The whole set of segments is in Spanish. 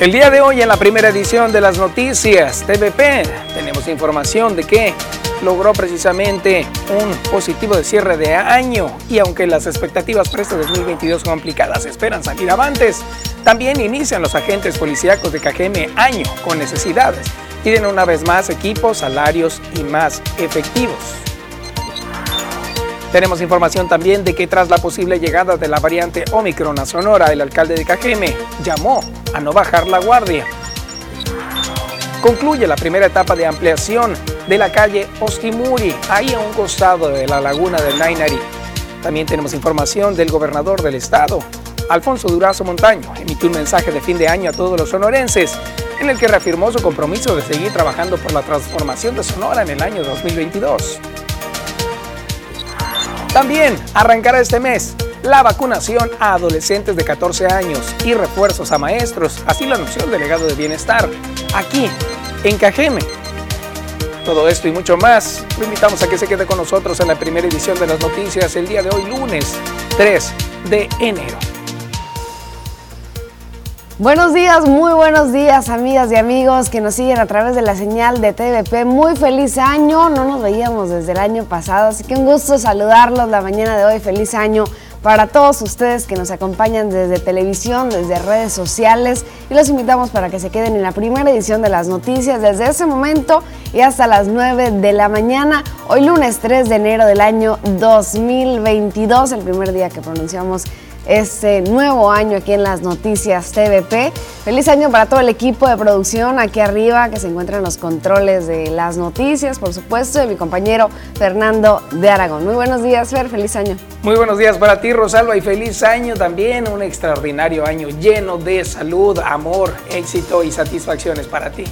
El día de hoy en la primera edición de las noticias TVP tenemos información de que logró precisamente un positivo de cierre de año y aunque las expectativas para este 2022 son complicadas, esperan salir avantes. También inician los agentes policíacos de Cajeme año con necesidades. Piden una vez más equipos, salarios y más efectivos. Tenemos información también de que tras la posible llegada de la variante Omicron a Sonora, el alcalde de Cajeme llamó a no bajar la guardia. Concluye la primera etapa de ampliación de la calle Ostimuri, ahí a un costado de la laguna del Nainari. También tenemos información del gobernador del estado, Alfonso Durazo Montaño, emitió un mensaje de fin de año a todos los sonorenses, en el que reafirmó su compromiso de seguir trabajando por la transformación de Sonora en el año 2022. También arrancará este mes la vacunación a adolescentes de 14 años y refuerzos a maestros, así lo anunció el delegado de Bienestar, aquí en Cajeme. Todo esto y mucho más, lo invitamos a que se quede con nosotros en la primera edición de las noticias el día de hoy, lunes 3 de enero. Buenos días, muy buenos días amigas y amigos que nos siguen a través de la señal de TVP. Muy feliz año, no nos veíamos desde el año pasado, así que un gusto saludarlos la mañana de hoy. Feliz año para todos ustedes que nos acompañan desde televisión, desde redes sociales y los invitamos para que se queden en la primera edición de las noticias desde ese momento y hasta las 9 de la mañana. Hoy lunes 3 de enero del año 2022, el primer día que pronunciamos este nuevo año aquí en las noticias TVP. Feliz año para todo el equipo de producción aquí arriba que se encuentran los controles de las noticias, por supuesto, de mi compañero Fernando de Aragón. Muy buenos días, Fer, feliz año. Muy buenos días para ti, Rosalba, y feliz año también, un extraordinario año lleno de salud, amor, éxito y satisfacciones para ti.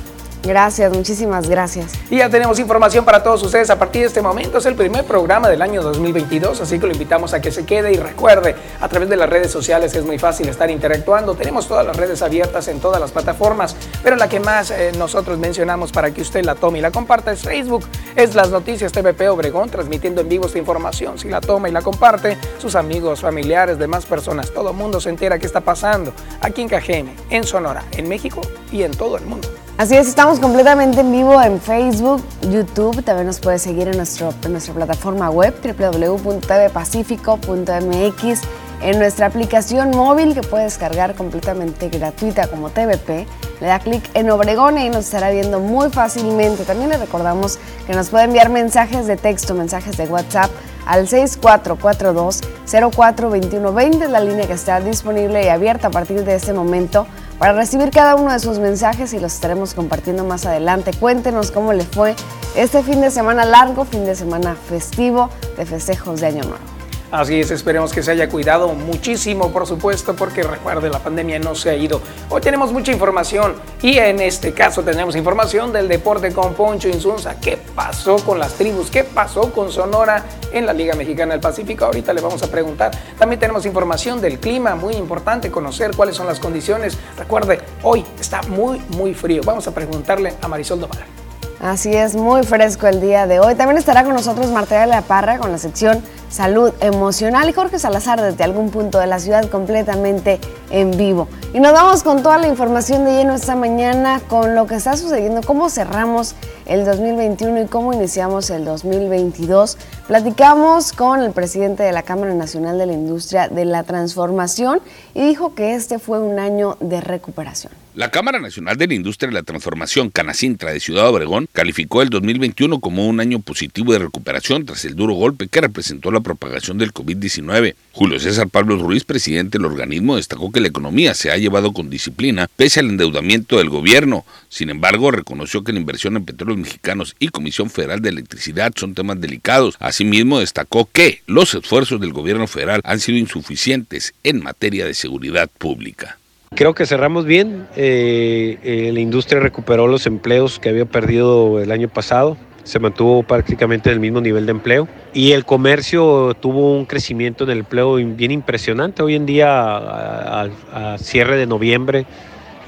Gracias, muchísimas gracias. Y ya tenemos información para todos ustedes a partir de este momento. Es el primer programa del año 2022, así que lo invitamos a que se quede y recuerde, a través de las redes sociales es muy fácil estar interactuando. Tenemos todas las redes abiertas en todas las plataformas, pero la que más eh, nosotros mencionamos para que usted la tome y la comparta es Facebook. Es las noticias TVP Obregón, transmitiendo en vivo esta información. Si la toma y la comparte, sus amigos, familiares, demás personas, todo el mundo se entera qué está pasando aquí en Cajeme, en Sonora, en México y en todo el mundo. Así es, estamos completamente en vivo en Facebook, YouTube, también nos puedes seguir en, nuestro, en nuestra plataforma web www.tvpacifico.mx, en nuestra aplicación móvil que puedes descargar completamente gratuita como TVP. Le da clic en Obregón y nos estará viendo muy fácilmente. También le recordamos que nos puede enviar mensajes de texto, mensajes de WhatsApp al 6442-042120, la línea que está disponible y abierta a partir de este momento para recibir cada uno de sus mensajes y los estaremos compartiendo más adelante. Cuéntenos cómo le fue este fin de semana largo, fin de semana festivo de festejos de Año Nuevo. Así es, esperemos que se haya cuidado muchísimo, por supuesto, porque recuerde, la pandemia no se ha ido. Hoy tenemos mucha información y en este caso tenemos información del deporte con Poncho Insunza. ¿Qué pasó con las tribus? ¿Qué pasó con Sonora en la Liga Mexicana del Pacífico? Ahorita le vamos a preguntar. También tenemos información del clima, muy importante conocer cuáles son las condiciones. Recuerde, hoy está muy, muy frío. Vamos a preguntarle a Marisol Doval. Así es, muy fresco el día de hoy. También estará con nosotros Marta de la Parra con la sección salud emocional y Jorge Salazar desde algún punto de la ciudad completamente en vivo. Y nos vamos con toda la información de lleno esta mañana con lo que está sucediendo, cómo cerramos el 2021 y cómo iniciamos el 2022. Platicamos con el presidente de la Cámara Nacional de la Industria de la Transformación y dijo que este fue un año de recuperación. La Cámara Nacional de la Industria de la Transformación, Canacintra de Ciudad Obregón, calificó el 2021 como un año positivo de recuperación tras el duro golpe que representó la propagación del COVID-19. Julio César Pablo Ruiz, presidente del organismo, destacó que la economía se ha llevado con disciplina pese al endeudamiento del gobierno. Sin embargo, reconoció que la inversión en petróleos mexicanos y Comisión Federal de Electricidad son temas delicados. Asimismo, destacó que los esfuerzos del gobierno federal han sido insuficientes en materia de seguridad pública. Creo que cerramos bien. Eh, eh, la industria recuperó los empleos que había perdido el año pasado. Se mantuvo prácticamente en el mismo nivel de empleo. Y el comercio tuvo un crecimiento en el empleo bien impresionante. Hoy en día, a, cierre de noviembre,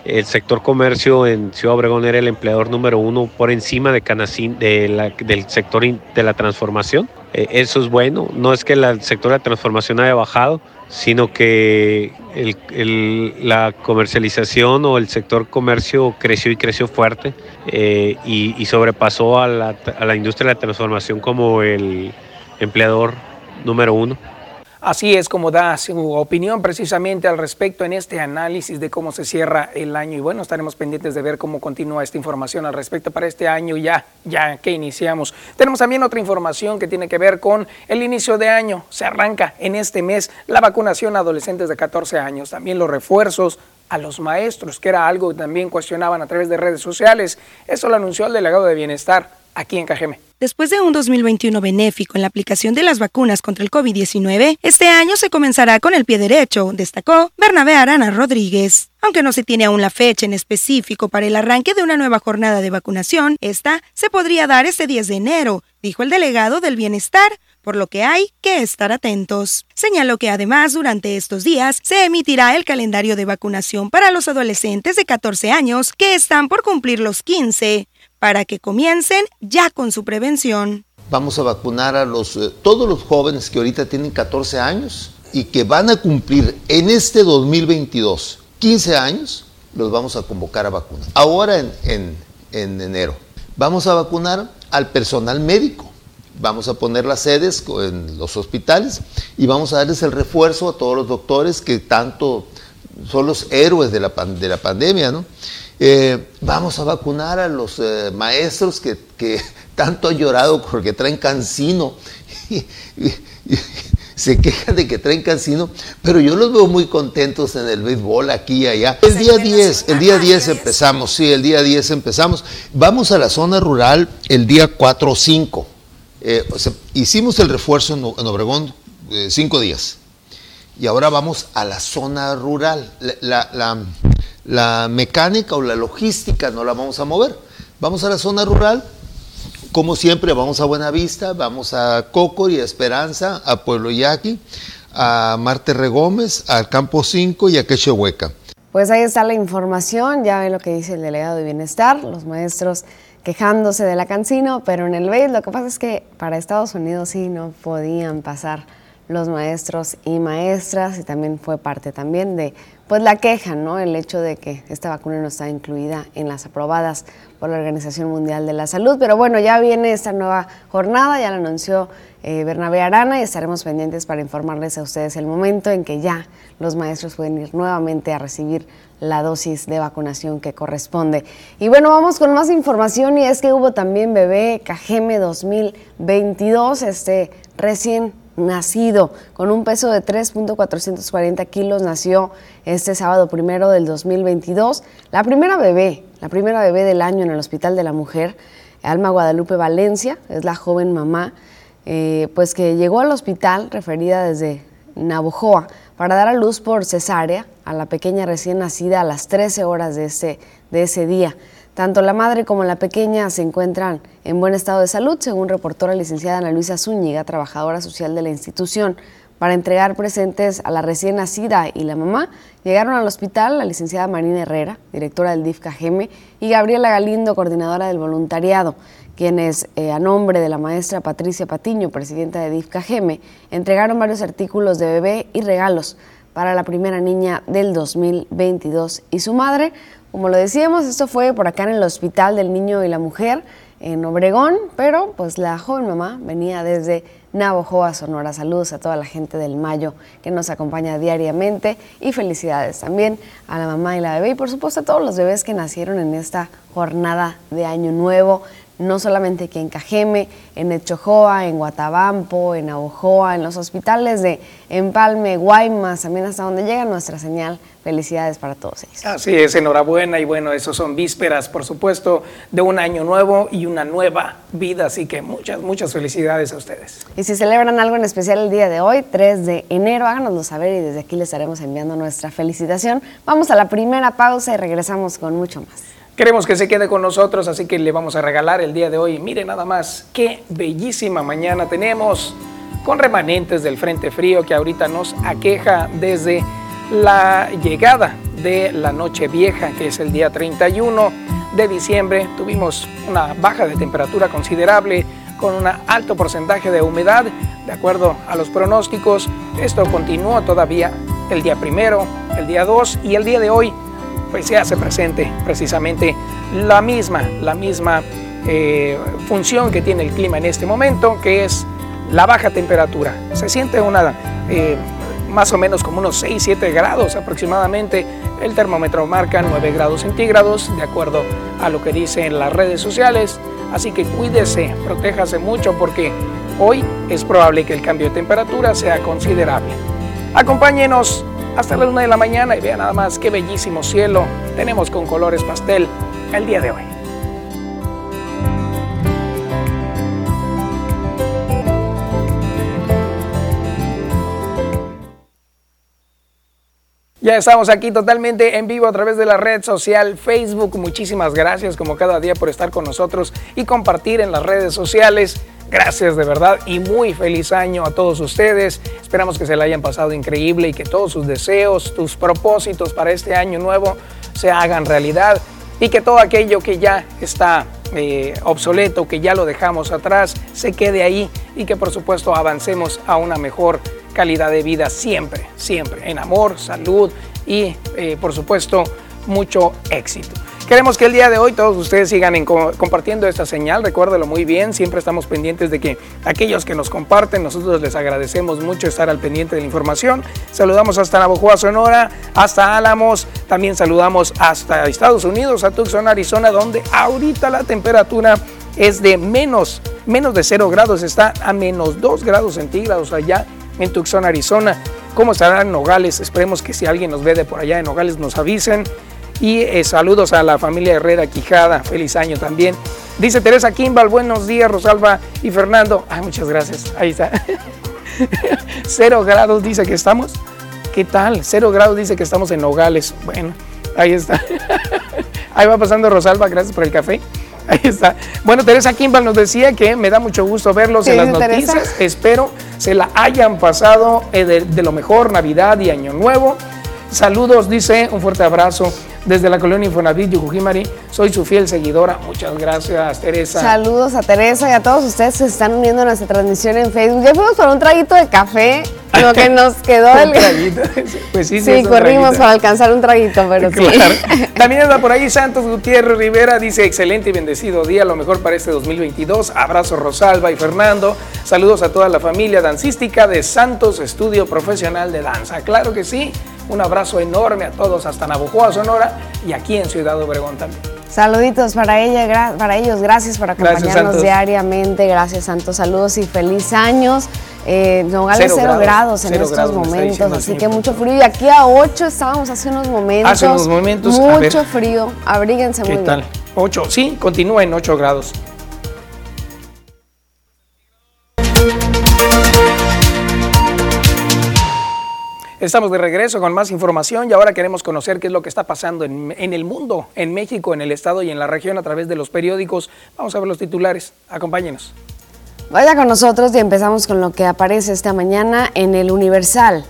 el sector comercio en Ciudad Obregón era el empleador número uno por encima de Canacín, de del sector de la transformación. Eh, eso es bueno. No es que el sector de la transformación haya bajado, sino que la comercialización o el sector comercio creció y creció fuerte eh, y, sobrepasó a la, a la industria de la transformación como el empleador número uno. Así es como da su opinión precisamente al respecto en este análisis de cómo se cierra el año. Y bueno, estaremos pendientes de ver cómo continúa esta información al respecto para este año ya, ya que iniciamos. Tenemos también otra información que tiene que ver con el inicio de año. Se arranca en este mes la vacunación a adolescentes de 14 años, también los refuerzos a los maestros, que era algo que también cuestionaban a través de redes sociales. Eso lo anunció el delegado de Bienestar aquí en Cajeme. Después de un 2021 benéfico en la aplicación de las vacunas contra el COVID-19, este año se comenzará con el pie derecho, destacó Bernabé Arana Rodríguez. Aunque no se tiene aún la fecha en específico para el arranque de una nueva jornada de vacunación, esta se podría dar este 10 de enero, dijo el delegado del Bienestar, por lo que hay que estar atentos. Señaló que además durante estos días se emitirá el calendario de vacunación para los adolescentes de 14 años que están por cumplir los 15 para que comiencen ya con su prevención. Vamos a vacunar a los, eh, todos los jóvenes que ahorita tienen 14 años y que van a cumplir en este 2022 15 años, los vamos a convocar a vacunar. Ahora en, en, en enero. Vamos a vacunar al personal médico. Vamos a poner las sedes en los hospitales y vamos a darles el refuerzo a todos los doctores que tanto son los héroes de la, de la pandemia, ¿no? Eh, vamos a vacunar a los eh, maestros que, tanto han llorado porque traen cancino. Y, se quejan de que traen cancino, pero yo los veo muy contentos en el béisbol aquí y allá. El día 10, el día 10 empezamos, sí, el día 10 empezamos. Vamos a la zona rural el día 4 o 5. Eh, hicimos el refuerzo en, Obregón cinco días. Y ahora vamos a la zona rural. la, mecánica o la logística no la vamos a mover. Vamos a la zona rural, como siempre, vamos a Buenavista, vamos a Cocori, a Esperanza, a Pueblo Yaqui, a Marte Regómez, al Campo 5 y a Quechehueca. Pues ahí está la información, ya ven lo que dice el delegado de bienestar, los maestros quejándose de la cancino, pero en el BEID lo que pasa es que para Estados Unidos sí no podían pasar los maestros y maestras y también fue parte también de pues la queja, ¿no? El hecho de que esta vacuna no está incluida en las aprobadas por la Organización Mundial de la Salud. Pero bueno, ya viene esta nueva jornada, ya la anunció eh, Bernabé Arana y estaremos pendientes para informarles a ustedes el momento en que ya los maestros pueden ir nuevamente a recibir la dosis de vacunación que corresponde. Y bueno, vamos con más información y es que hubo también bebé Cajeme 2022, este recién nacido con un peso de 3.440 kilos, nació este sábado primero del 2022. La primera bebé, la primera bebé del año en el Hospital de la Mujer, Alma Guadalupe Valencia, es la joven mamá, eh, pues que llegó al hospital referida desde Navojoa para dar a luz por cesárea a la pequeña recién nacida a las 13 horas de ese, de ese día. Tanto la madre como la pequeña se encuentran en buen estado de salud, según reportó la licenciada Ana Luisa Zúñiga, trabajadora social de la institución. Para entregar presentes a la recién nacida y la mamá, llegaron al hospital la licenciada Marina Herrera, directora del DIF y Gabriela Galindo, coordinadora del voluntariado, quienes, eh, a nombre de la maestra Patricia Patiño, presidenta de DIF entregaron varios artículos de bebé y regalos para la primera niña del 2022 y su madre, como lo decíamos, esto fue por acá en el Hospital del Niño y la Mujer en Obregón, pero pues la joven mamá venía desde Navojoa, Sonora. Saludos a toda la gente del Mayo que nos acompaña diariamente y felicidades también a la mamá y la bebé y por supuesto a todos los bebés que nacieron en esta jornada de Año Nuevo no solamente aquí en Cajeme, en Echojoa, en Guatabampo, en Abojoa, en los hospitales de Empalme, Guaymas, también hasta donde llega nuestra señal. Felicidades para todos ellos. Así es, enhorabuena y bueno, eso son vísperas, por supuesto, de un año nuevo y una nueva vida, así que muchas, muchas felicidades a ustedes. Y si celebran algo en especial el día de hoy, 3 de enero, háganoslo saber y desde aquí les estaremos enviando nuestra felicitación. Vamos a la primera pausa y regresamos con mucho más. Queremos que se quede con nosotros, así que le vamos a regalar el día de hoy. Mire nada más, qué bellísima mañana tenemos con remanentes del Frente Frío que ahorita nos aqueja desde la llegada de la Noche Vieja, que es el día 31 de diciembre. Tuvimos una baja de temperatura considerable, con un alto porcentaje de humedad. De acuerdo a los pronósticos, esto continuó todavía el día primero, el día 2 y el día de hoy, pues se hace presente precisamente la misma, la misma eh, función que tiene el clima en este momento, que es la baja temperatura. Se siente una eh, más o menos como unos 6-7 grados aproximadamente. El termómetro marca 9 grados centígrados, de acuerdo a lo que dicen las redes sociales. Así que cuídese, protéjase mucho porque hoy es probable que el cambio de temperatura sea considerable. Acompáñenos hasta la luna de la mañana y vean nada más qué bellísimo cielo tenemos con colores pastel el día de hoy. Ya estamos aquí totalmente en vivo a través de la red social Facebook. Muchísimas gracias como cada día por estar con nosotros y compartir en las redes sociales. Gracias de verdad y muy feliz año a todos ustedes. Esperamos que se la hayan pasado increíble y que todos sus deseos, tus propósitos para este año nuevo se hagan realidad y que todo aquello que ya está eh, obsoleto, que ya lo dejamos atrás, se quede ahí y que por supuesto avancemos a una mejor calidad de vida siempre, siempre, en amor, salud y eh, por supuesto mucho éxito. Queremos que el día de hoy todos ustedes sigan compartiendo esta señal, recuérdelo muy bien, siempre estamos pendientes de que aquellos que nos comparten, nosotros les agradecemos mucho estar al pendiente de la información. Saludamos hasta Navojoa, Sonora, hasta Álamos, también saludamos hasta Estados Unidos, a Tucson, Arizona, donde ahorita la temperatura es de menos, menos de 0 grados, está a menos 2 grados centígrados allá en Tucson, Arizona. ¿Cómo estarán Nogales? Esperemos que si alguien nos ve de por allá en Nogales nos avisen. Y eh, saludos a la familia Herrera Quijada, feliz año también. Dice Teresa Kimbal, buenos días Rosalba y Fernando. Ay, muchas gracias, ahí está. Cero grados dice que estamos. ¿Qué tal? Cero grados dice que estamos en Nogales. Bueno, ahí está. Ahí va pasando Rosalba, gracias por el café. Ahí está. Bueno, Teresa Kimbal nos decía que me da mucho gusto verlos en las noticias. Espero se la hayan pasado eh, de, lo mejor, Navidad y Año Nuevo. Saludos, dice, un fuerte abrazo desde la colonia Infonavit, Yucujimari. Soy su fiel seguidora. Muchas gracias, Teresa. Saludos a Teresa y a todos ustedes que se están uniendo a nuestra transmisión en Facebook. Ya fuimos por un traguito de café, lo que nos quedó del. traguito. Pues sí, sí, corrimos para alcanzar un traguito, pero sí. También está por ahí Santos Gutiérrez Rivera, dice excelente y bendecido día, lo mejor para este 2022. Abrazo Rosalba y Fernando. Saludos a toda la familia dancística de Santos Estudio Profesional de Danza. Claro que sí. Un abrazo enorme a todos hasta Navojoa, Sonora y aquí en Ciudad Obregón también. Saluditos para ella, para ellos, gracias por acompañarnos diariamente, gracias Santos, saludos y feliz años. Eh, Nogales cero, grados, en estos momentos, así que mucho frío. Y aquí a 8 estábamos hace unos momentos. Hace unos momentos. Mucho frío, abríguense ¿Qué muy tal? 8, sí, continúa en 8 grados. Estamos de regreso con más información y ahora queremos conocer qué es lo que está pasando en, el mundo, en México, en el estado y en la región a través de los periódicos. Vamos a ver los titulares. Acompáñenos. Vaya con nosotros y empezamos con lo que aparece esta mañana en el Universal.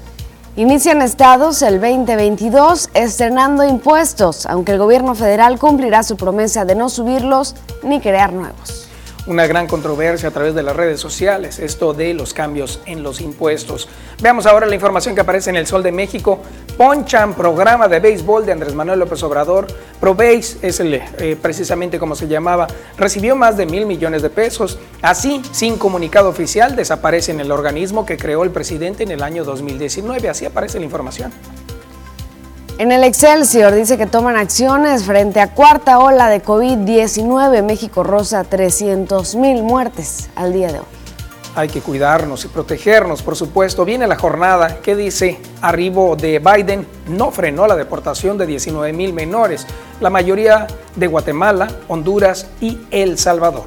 Inician estados el 2022 estrenando impuestos, aunque el gobierno federal cumplirá su promesa de no subirlos ni crear nuevos una gran controversia a través de las redes sociales, esto de los cambios en los impuestos. Veamos ahora la información que aparece en el Sol de México. Ponchan, programa de béisbol de Andrés Manuel López Obrador. ProBase es el, eh, precisamente como se llamaba, recibió más de mil millones de pesos. Así, sin comunicado oficial, desaparece en el organismo que creó el presidente en el año 2019. Así aparece la información. En el Excelsior dice que toman acciones frente a cuarta ola de COVID-19. México rosa 300 mil muertes al día de hoy. Hay que cuidarnos y protegernos, por supuesto. Viene la jornada que dice, arribo de Biden no frenó la deportación de 19 mil menores, la mayoría de Guatemala, Honduras y El Salvador.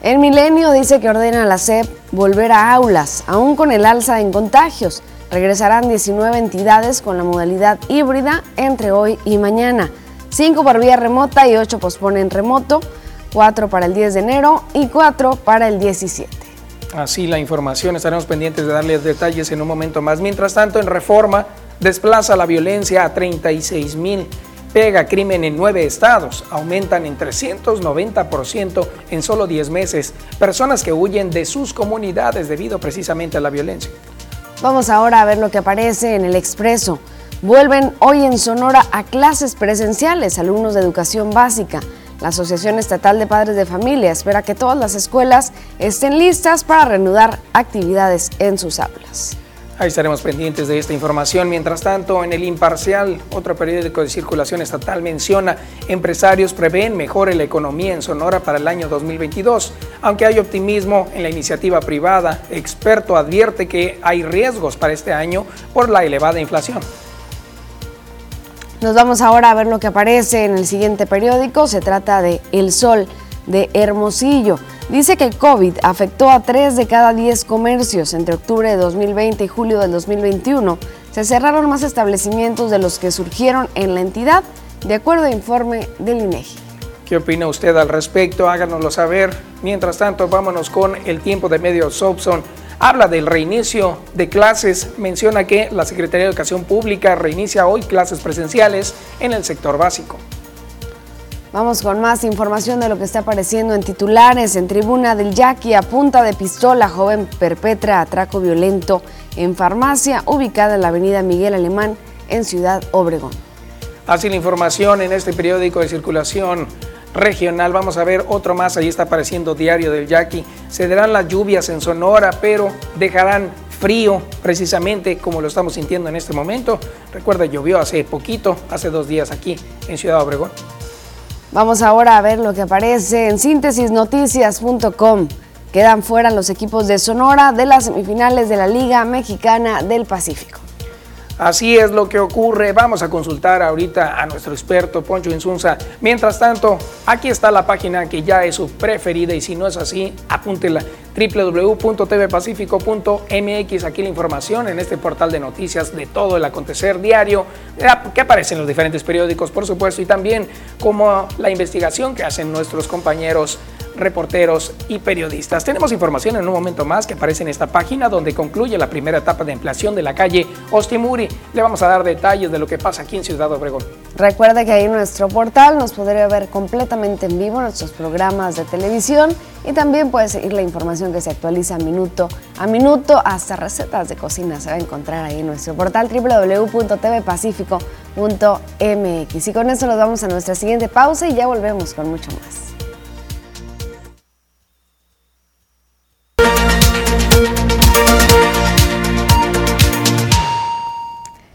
El Milenio dice que ordena a la SEP volver a aulas, aún con el alza en contagios. Regresarán 19 entidades con la modalidad híbrida entre hoy y mañana. 5 por vía remota y 8 posponen remoto, 4 para el 10 de enero y 4 para el 17. Así la información, estaremos pendientes de darles detalles en un momento más. Mientras tanto, en reforma, desplaza la violencia a 36 mil pega crimen en nueve estados, aumentan en 390% en solo 10 meses, personas que huyen de sus comunidades debido precisamente a la violencia. Vamos ahora a ver lo que aparece en el expreso. Vuelven hoy en Sonora a clases presenciales alumnos de educación básica. La Asociación Estatal de Padres de Familia espera que todas las escuelas estén listas para reanudar actividades en sus aulas. Ahí estaremos pendientes de esta información. Mientras tanto, en el Imparcial, otro periódico de circulación estatal menciona, empresarios prevén mejore la economía en Sonora para el año 2022. Aunque hay optimismo en la iniciativa privada, experto advierte que hay riesgos para este año por la elevada inflación. Nos vamos ahora a ver lo que aparece en el siguiente periódico. Se trata de El Sol de Hermosillo. Dice que el COVID afectó a 3 de cada 10 comercios entre octubre de 2020 y julio del 2021. Se cerraron más establecimientos de los que surgieron en la entidad, de acuerdo a informe del INEGI. ¿Qué opina usted al respecto? Háganoslo saber. Mientras tanto, vámonos con el tiempo de medio Sobson habla del reinicio de clases, menciona que la Secretaría de Educación Pública reinicia hoy clases presenciales en el sector básico. Vamos con más información de lo que está apareciendo en titulares. En tribuna del Yaqui, a punta de pistola, joven perpetra atraco violento en farmacia ubicada en la avenida Miguel Alemán en Ciudad Obregón. Así la información en este periódico de circulación regional. Vamos a ver otro más, ahí está apareciendo Diario del Yaqui. Se darán las lluvias en Sonora, pero dejarán frío, precisamente como lo estamos sintiendo en este momento. Recuerda, llovió hace poquito, hace dos días aquí en Ciudad Obregón. Vamos ahora a ver lo que aparece en síntesisnoticias.com. Quedan fuera los equipos de Sonora de las semifinales de la Liga Mexicana del Pacífico. Así es lo que ocurre. Vamos a consultar ahorita a nuestro experto Poncho Insunza. Mientras tanto, aquí está la página que ya es su preferida y si no es así, apúntela www.tvpacifico.mx. Aquí la información en este portal de noticias de todo el acontecer diario que aparece en los diferentes periódicos, por supuesto, y también como la investigación que hacen nuestros compañeros reporteros y periodistas. Tenemos información en un momento más que aparece en esta página donde concluye la primera etapa de ampliación de la calle Ostimuri. Le vamos a dar detalles de lo que pasa aquí en Ciudad Obregón. Recuerde que ahí en nuestro portal nos podría ver completamente en vivo nuestros programas de televisión y también puede seguir la información que se actualiza minuto a minuto hasta recetas de cocina. Se va a encontrar ahí en nuestro portal www.tvpacifico.mx. Y con eso nos vamos a nuestra siguiente pausa y ya volvemos con mucho más.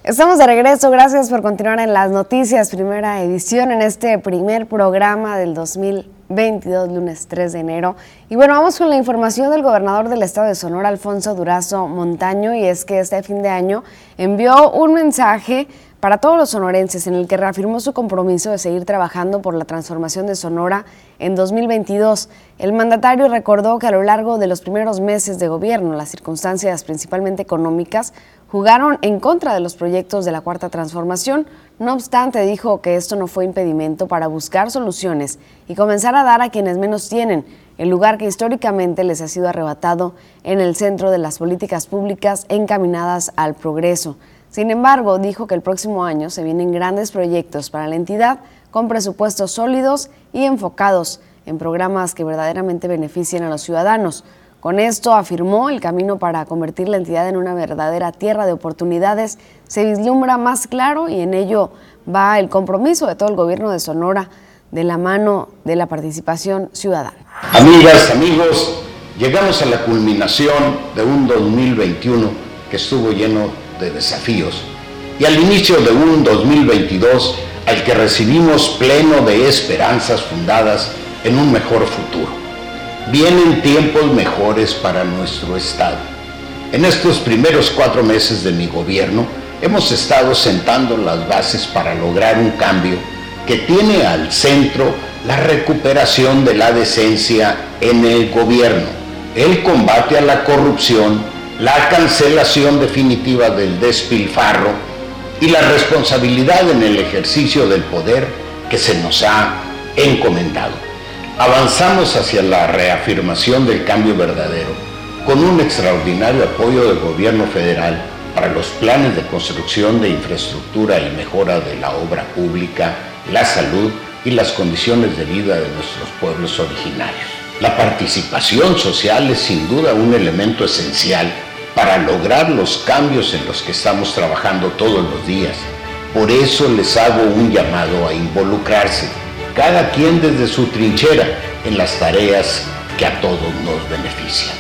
Estamos de regreso, gracias por continuar en las noticias, primera edición en este primer programa del 2022, lunes 3 de enero. Y bueno, vamos con la información del gobernador del estado de Sonora, Alfonso Durazo Montaño, y es que este fin de año envió un mensaje para todos los sonorenses en el que reafirmó su compromiso de seguir trabajando por la transformación de Sonora en 2022. El mandatario recordó que a lo largo de los primeros meses de gobierno, las circunstancias principalmente económicas jugaron en contra de los proyectos de la Cuarta Transformación. No obstante, dijo que esto no fue impedimento para buscar soluciones y comenzar a dar a quienes menos tienen el lugar que históricamente les ha sido arrebatado en el centro de las políticas públicas encaminadas al progreso. Sin embargo, dijo que el próximo año se vienen grandes proyectos para la entidad con presupuestos sólidos y enfocados en programas que verdaderamente beneficien a los ciudadanos. Con esto, afirmó, el camino para convertir la entidad en una verdadera tierra de oportunidades se vislumbra más claro y en ello va el compromiso de todo el gobierno de Sonora de la mano de la participación ciudadana. Amigas, amigos, llegamos a la culminación de un 2021 que estuvo lleno de desafíos y al inicio de un 2022 al que recibimos pleno de esperanzas fundadas en un mejor futuro. Vienen tiempos mejores para nuestro Estado. En estos primeros cuatro meses de mi gobierno hemos estado sentando las bases para lograr un cambio que tiene al centro la recuperación de la decencia en el gobierno, el combate a la corrupción, la cancelación definitiva del despilfarro y la responsabilidad en el ejercicio del poder que se nos ha encomendado avanzamos hacia la reafirmación del cambio verdadero, con un extraordinario apoyo del gobierno federal, para los planes de construcción de infraestructura y mejora de la obra pública, la salud y las condiciones de vida de nuestros pueblos originarios. La participación social es sin duda un elemento esencial para lograr los cambios en los que estamos trabajando todos los días. Por eso les hago un llamado a involucrarse, cada quien desde su trinchera, en las tareas que a todos nos benefician.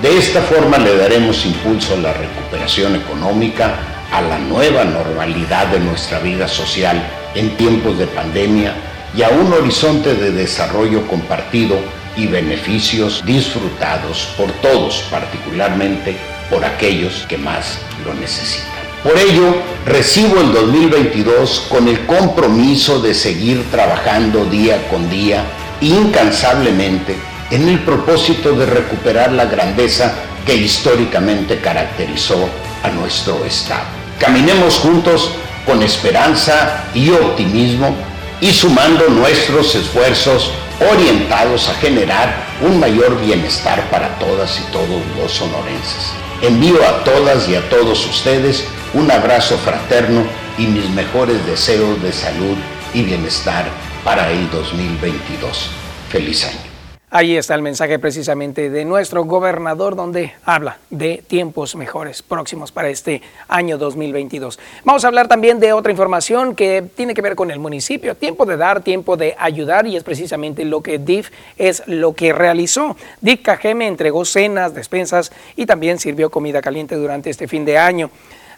De esta forma le daremos impulso a la recuperación económica, a la nueva normalidad de nuestra vida social en tiempos de pandemia y a un horizonte de desarrollo compartido y beneficios disfrutados por todos, particularmente por aquellos que más lo necesitan. Por ello, recibo el 2022 con el compromiso de seguir trabajando día con día, incansablemente, en el propósito de recuperar la grandeza que históricamente caracterizó a nuestro Estado. Caminemos juntos con esperanza y optimismo y sumando nuestros esfuerzos orientados a generar un mayor bienestar para todas y todos los sonorenses. Envío a todas y a todos ustedes un abrazo fraterno y mis mejores deseos de salud y bienestar para el 2022. Feliz año. Ahí está el mensaje precisamente de nuestro gobernador donde habla de tiempos mejores próximos para este año 2022. Vamos a hablar también de otra información que tiene que ver con el municipio. Tiempo de dar, tiempo de ayudar y es precisamente lo que DIF es lo que realizó. DIF Cajeme entregó cenas, despensas y también sirvió comida caliente durante este fin de año.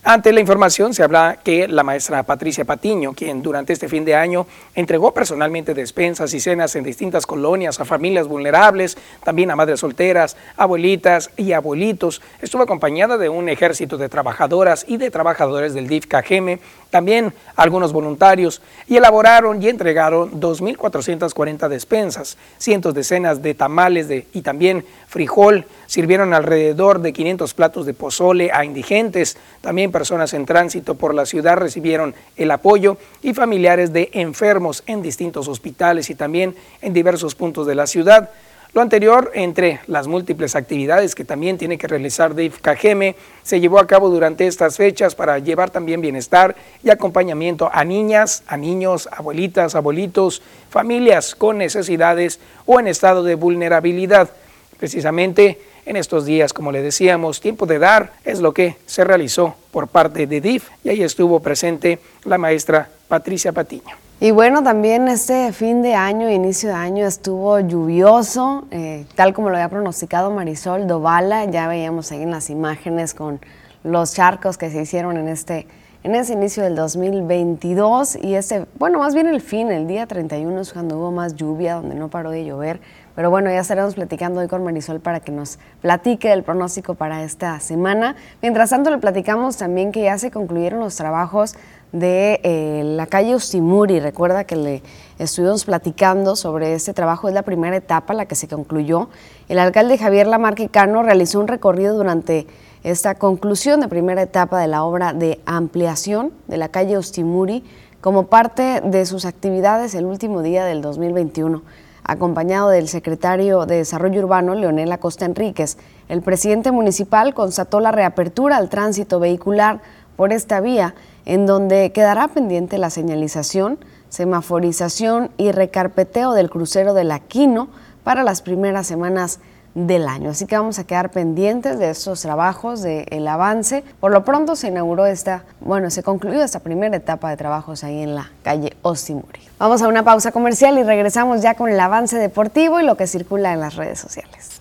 Ante la información se habla que la maestra Patricia Patiño, quien durante este fin de año entregó personalmente despensas y cenas en distintas colonias a familias vulnerables, también a madres solteras, abuelitas y abuelitos, estuvo acompañada de un ejército de trabajadoras y de trabajadores del DIF Cajeme, también algunos voluntarios, y elaboraron y entregaron 2.440 despensas, cientos de cenas de tamales de, y también frijol, sirvieron alrededor de 500 platos de pozole a indigentes, también personas en tránsito por la ciudad recibieron el apoyo y familiares de enfermos en distintos hospitales y también en diversos puntos de la ciudad. Lo anterior, entre las múltiples actividades que también tiene que realizar Dave Cajeme, se llevó a cabo durante estas fechas para llevar también bienestar y acompañamiento a niñas, a niños, abuelitas, abuelitos, familias con necesidades o en estado de vulnerabilidad. Precisamente en estos días, como le decíamos, tiempo de dar es lo que se realizó por parte de DIF y ahí estuvo presente la maestra Patricia Patiño. Y bueno, también este fin de año, inicio de año, estuvo lluvioso, eh, tal como lo había pronosticado Marisol Dovala. Ya veíamos ahí en las imágenes con los charcos que se hicieron en este en ese inicio del 2022 y ese, bueno, más bien el fin, el día 31 es cuando hubo más lluvia, donde no paró de llover. Pero bueno, ya estaremos platicando hoy con Marisol para que nos platique el pronóstico para esta semana. Mientras tanto, le platicamos también que ya se concluyeron los trabajos de eh, la calle Ustimuri. Recuerda que le estuvimos platicando sobre este trabajo, es la primera etapa, la que se concluyó. El alcalde Javier Lamarquicano realizó un recorrido durante esta conclusión de primera etapa de la obra de ampliación de la calle Ustimuri como parte de sus actividades el último día del 2021. Acompañado del secretario de Desarrollo Urbano, Leonel Acosta Enríquez, el presidente municipal constató la reapertura al tránsito vehicular por esta vía en donde quedará pendiente la señalización, semaforización y recarpeteo del crucero del Aquino para las primeras semanas del año. Así que vamos a quedar pendientes de estos trabajos, del avance. Por lo pronto se inauguró esta, bueno, se concluyó esta primera etapa de trabajos ahí en la calle Ostimuri. Vamos a una pausa comercial y regresamos ya con el avance deportivo y lo que circula en las redes sociales.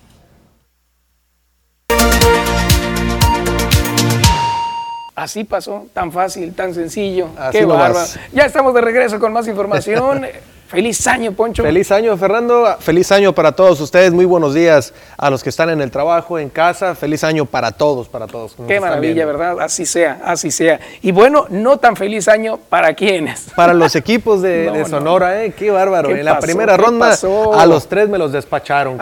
Así pasó, tan fácil, tan sencillo. Qué bárbaro. Ya estamos de regreso con más información. Feliz año, Poncho. Feliz año, Fernando. Feliz año para todos ustedes. Muy buenos días a los que están en el trabajo, en casa. Feliz año para todos, para todos. Qué maravilla, ¿verdad? Así sea, así sea. Y bueno, no tan feliz año para quienes. Para los equipos de, Sonora, ¿eh? Qué bárbaro. en la primera ronda a los tres me los despacharon.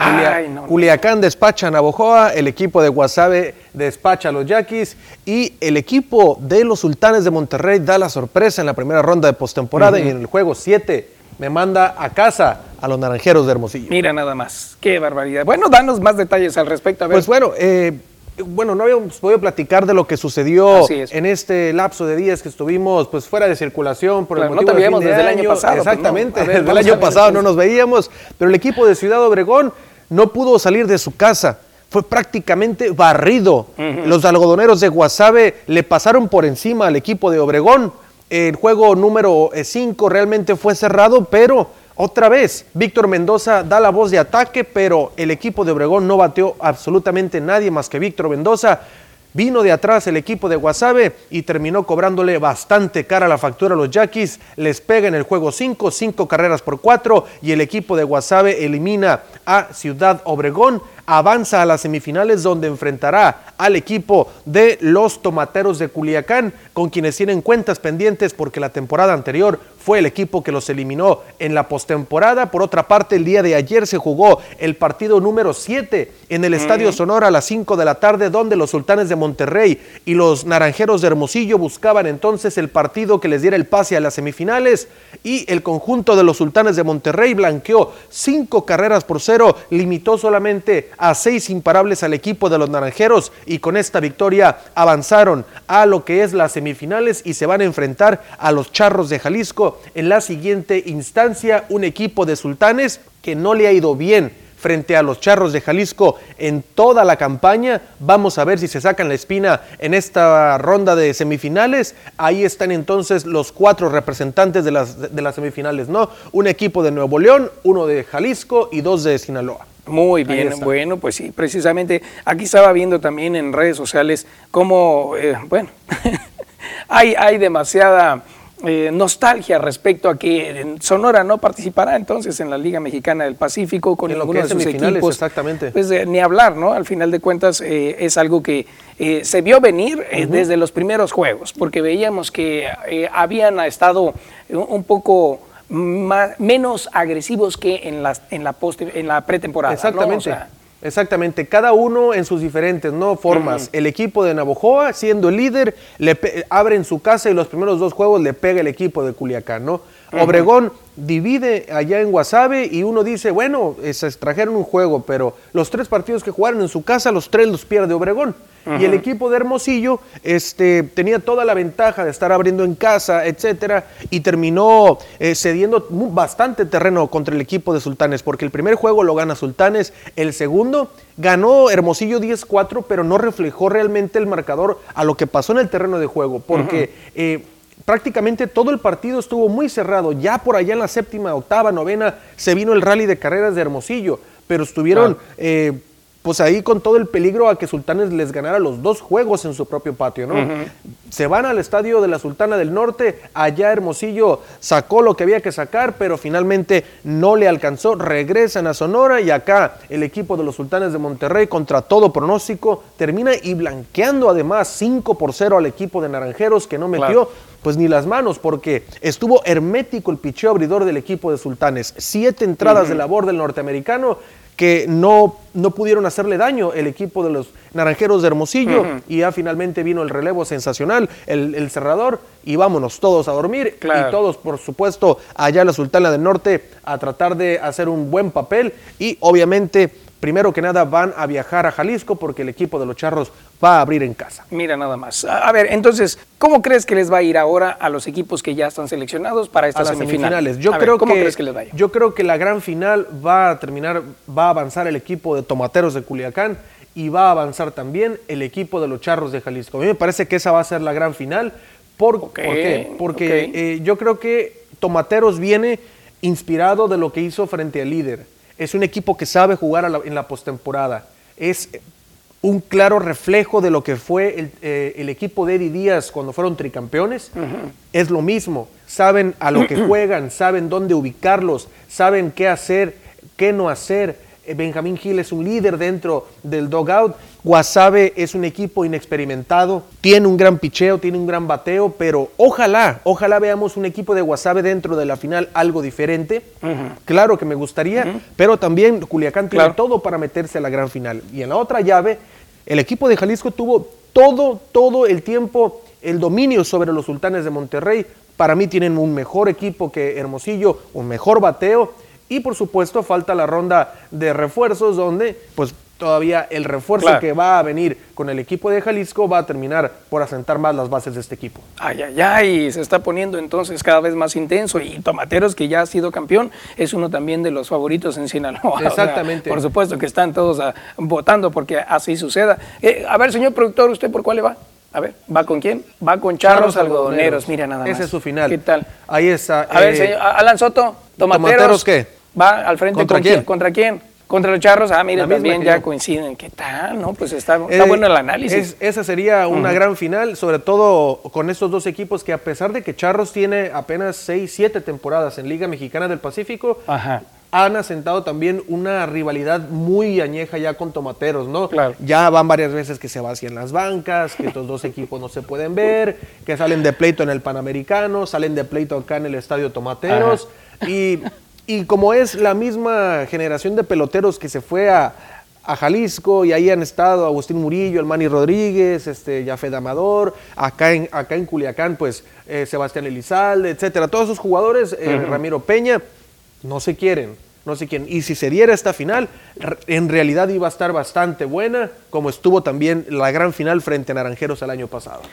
Culiacán despacha a Navojoa, el equipo de Guasave despacha a los Yaquis y el equipo de los Sultanes de Monterrey da la sorpresa en la primera ronda de postemporada y en el juego 7 me manda a casa a los naranjeros de Hermosillo. Mira nada más, qué barbaridad. Bueno, danos más detalles al respecto. Pues bueno, eh, bueno, no habíamos podido platicar de lo que sucedió en este lapso de días que estuvimos pues fuera de circulación por el motivo no desde el año pasado. Pues, Exactamente, desde el año pasado no nos veíamos, pero el equipo de Ciudad Obregón no pudo salir de su casa. Fue prácticamente barrido. Los algodoneros de Guasave le pasaron por encima al equipo de Obregón. El juego número 5 realmente fue cerrado, pero otra vez, Víctor Mendoza da la voz de ataque, pero el equipo de Obregón no bateó absolutamente nadie más que Víctor Mendoza. Vino de atrás el equipo de Guasave y terminó cobrándole bastante cara la factura a los Yaquis. Les pega en el juego 5, 5 carreras por 4 y el equipo de Guasave elimina a Ciudad Obregón. Avanza a las semifinales donde enfrentará al equipo de los Tomateros de Culiacán, con quienes tienen cuentas pendientes porque la temporada anterior fue el equipo que los eliminó en la postemporada. Por otra parte, el día de ayer se jugó el partido número 7 en el Estadio Sonora a las 5 de la tarde, donde los Sultanes de Monterrey y los Naranjeros de Hermosillo buscaban entonces el partido que les diera el pase a las semifinales y el conjunto de los Sultanes de Monterrey blanqueó cinco carreras por cero, limitó solamente a seis imparables al equipo de los Naranjeros y con esta victoria avanzaron a lo que es las semifinales y se van a enfrentar a los Charros de Jalisco en la siguiente instancia un equipo de sultanes que no le ha ido bien frente a los Charros de Jalisco en toda la campaña. Vamos a ver si se sacan la espina en esta ronda de semifinales. Ahí están entonces los cuatro representantes de las, de las semifinales, ¿no? Un equipo de Nuevo León, uno de Jalisco y dos de Sinaloa. Muy bien, bueno, pues sí, precisamente aquí estaba viendo también en redes sociales cómo, eh, bueno, hay, hay demasiada eh, nostalgia respecto a que Sonora no participará entonces en la Liga Mexicana del Pacífico con ninguno de sus equipos. Exactamente. Pues eh, ni hablar, ¿no? Al final de cuentas eh, es algo que se vio venir desde los primeros juegos, porque veíamos que habían estado un poco menos agresivos que en la, en la, en la pretemporada. Exactamente. Exactamente, cada uno en sus diferentes ¿no? formas. El equipo de Navojoa, siendo el líder, le abre en su casa y los primeros dos juegos le pega el equipo de Culiacán. ¿no? Obregón divide allá en Guasave y uno dice, bueno, se extrajeron un juego, pero los tres partidos que jugaron en su casa, los tres los pierde Obregón. Y el equipo de Hermosillo este, tenía toda la ventaja de estar abriendo en casa, etcétera, y terminó eh, cediendo bastante terreno contra el equipo de Sultanes, porque el primer juego lo gana Sultanes, el segundo ganó Hermosillo 10-4, pero no reflejó realmente el marcador a lo que pasó en el terreno de juego, porque eh, prácticamente todo el partido estuvo muy cerrado. Ya por allá en la séptima, octava, novena se vino el rally de carreras de Hermosillo, pero estuvieron eh, pues ahí con todo el peligro a que Sultanes les ganara los dos juegos en su propio patio, ¿no? Se van al estadio de la Sultana del Norte, allá Hermosillo sacó lo que había que sacar, pero finalmente no le alcanzó, regresan a Sonora y acá el equipo de los Sultanes de Monterrey contra todo pronóstico termina y blanqueando además 5 por 0 al equipo de Naranjeros que no metió pues ni las manos, porque estuvo hermético el picheo abridor del equipo de Sultanes. Siete entradas de labor del norteamericano que no, no pudieron hacerle daño el equipo de los Naranjeros de Hermosillo y ya finalmente vino el relevo sensacional, el, cerrador y vámonos todos a dormir y todos por supuesto allá en la Sultana del Norte a tratar de hacer un buen papel y obviamente primero que nada van a viajar a Jalisco porque el equipo de los Charros va a abrir en casa. Mira nada más. A ver, entonces, ¿cómo crees que les va a ir ahora a los equipos que ya están seleccionados para estas semifinales? Yo creo ¿Cómo que, crees que les vaya? Yo creo que la gran final va a terminar, va a avanzar el equipo de Tomateros de Culiacán y va a avanzar también el equipo de los Charros de Jalisco. A mí me parece que esa va a ser la gran final. ¿Por, qué? Porque eh, yo creo que Tomateros viene inspirado de lo que hizo frente al líder es un equipo que sabe jugar en la postemporada. Es un claro reflejo de lo que fue el, eh, equipo de Eddie Díaz cuando fueron tricampeones. Es lo mismo. Saben a lo que juegan, saben dónde ubicarlos, saben qué hacer, qué no hacer. Eh, Benjamín Gil es un líder dentro del dogout. Guasave es un equipo inexperimentado, tiene un gran picheo, tiene un gran bateo, pero ojalá, ojalá veamos un equipo de Guasave dentro de la final algo diferente. Claro que me gustaría, pero también Culiacán tiene todo para meterse a la gran final. Y en la otra llave, el equipo de Jalisco tuvo todo, todo el tiempo el dominio sobre los sultanes de Monterrey. Para mí tienen un mejor equipo que Hermosillo, un mejor bateo y por supuesto falta la ronda de refuerzos donde pues todavía el refuerzo que va a venir con el equipo de Jalisco va a terminar por asentar más las bases de este equipo. Ay, ay, ay, se está poniendo entonces cada vez más intenso y Tomateros, que ya ha sido campeón, es uno también de los favoritos en Sinaloa. Exactamente. por supuesto que están todos ah, votando porque así suceda. Eh, a ver, señor productor, ¿usted por cuál le va? A ver, ¿va con quién? Va con Charros, Algodoneros. Mira nada más. Ese es su final. ¿Qué tal? Ahí está. A ver, eh, señor, Alan Soto, Tomateros. ¿Tomateros qué? Va al frente ¿Contra quién? ¿Contra quién? Contra los charros, ah, mira, también ya coinciden. ¿Qué tal? ¿No? Pues está, está eh, bueno el análisis. esa sería una gran final, sobre todo con estos dos equipos que a pesar de que Charros tiene apenas 6, 7 temporadas en Liga Mexicana del Pacífico, han asentado también una rivalidad muy añeja ya con Tomateros, ¿no? Claro. Ya van varias veces que se vacían las bancas, que estos dos equipos no se pueden ver, que salen de pleito en el Panamericano, salen de pleito acá en el Estadio Tomateros. Y y como es la misma generación de peloteros que se fue a, Jalisco y ahí han estado Agustín Murillo, el Manny Rodríguez, este, Jafet Amador, acá en, acá en Culiacán, pues eh, Sebastián Elizalde, etcétera. Todos esos jugadores, eh, Ramiro Peña, no se quieren, no se quieren. Y si se diera esta final, en realidad iba a estar bastante buena, como estuvo también la gran final frente a Naranjeros el año pasado.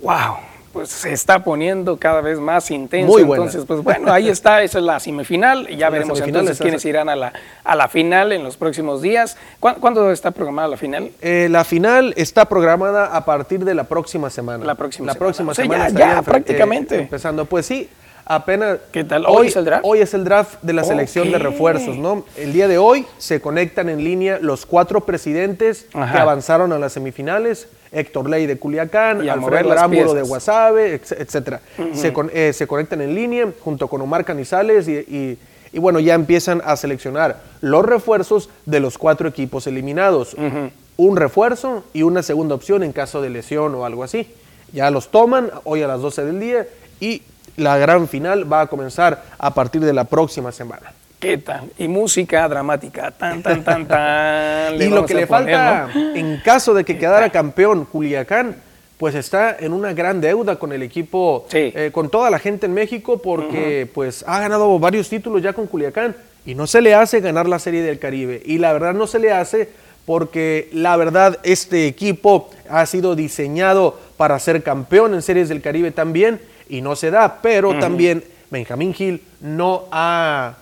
¡Wow! Pues se está poniendo cada vez más intenso. Muy Entonces, pues bueno, ahí está, esa es la semifinal. Ya veremos entonces quiénes irán a la, a la final en los próximos días. ¿Cuándo, está programada la final? Eh, la final está programada a partir de la próxima semana. La próxima la semana. Próxima semana ya, prácticamente. Eh, empezando, pues sí, apenas. ¿Qué tal? ¿Hoy, es el draft? Hoy es el draft de la selección de refuerzos, ¿no? El día de hoy se conectan en línea los cuatro presidentes que avanzaron a las semifinales. Héctor Ley de Culiacán, Alfredo Arámburo de Guasave, etcétera. Eh, se, conectan en línea junto con Omar Canizales y, bueno, ya empiezan a seleccionar los refuerzos de los cuatro equipos eliminados. Un refuerzo y una segunda opción en caso de lesión o algo así. Ya los toman hoy a las 12 del día y la gran final va a comenzar a partir de la próxima semana. ¿Qué tal? Y música dramática, tan, tan, tan, tan. y lo que le falta, en caso de que quedara campeón Culiacán, pues está en una gran deuda con el equipo, eh, con toda la gente en México, porque pues ha ganado varios títulos ya con Culiacán y no se le hace ganar la Serie del Caribe. Y la verdad no se le hace porque la verdad este equipo ha sido diseñado para ser campeón en Series del Caribe también y no se da, pero también Benjamín Gil no ha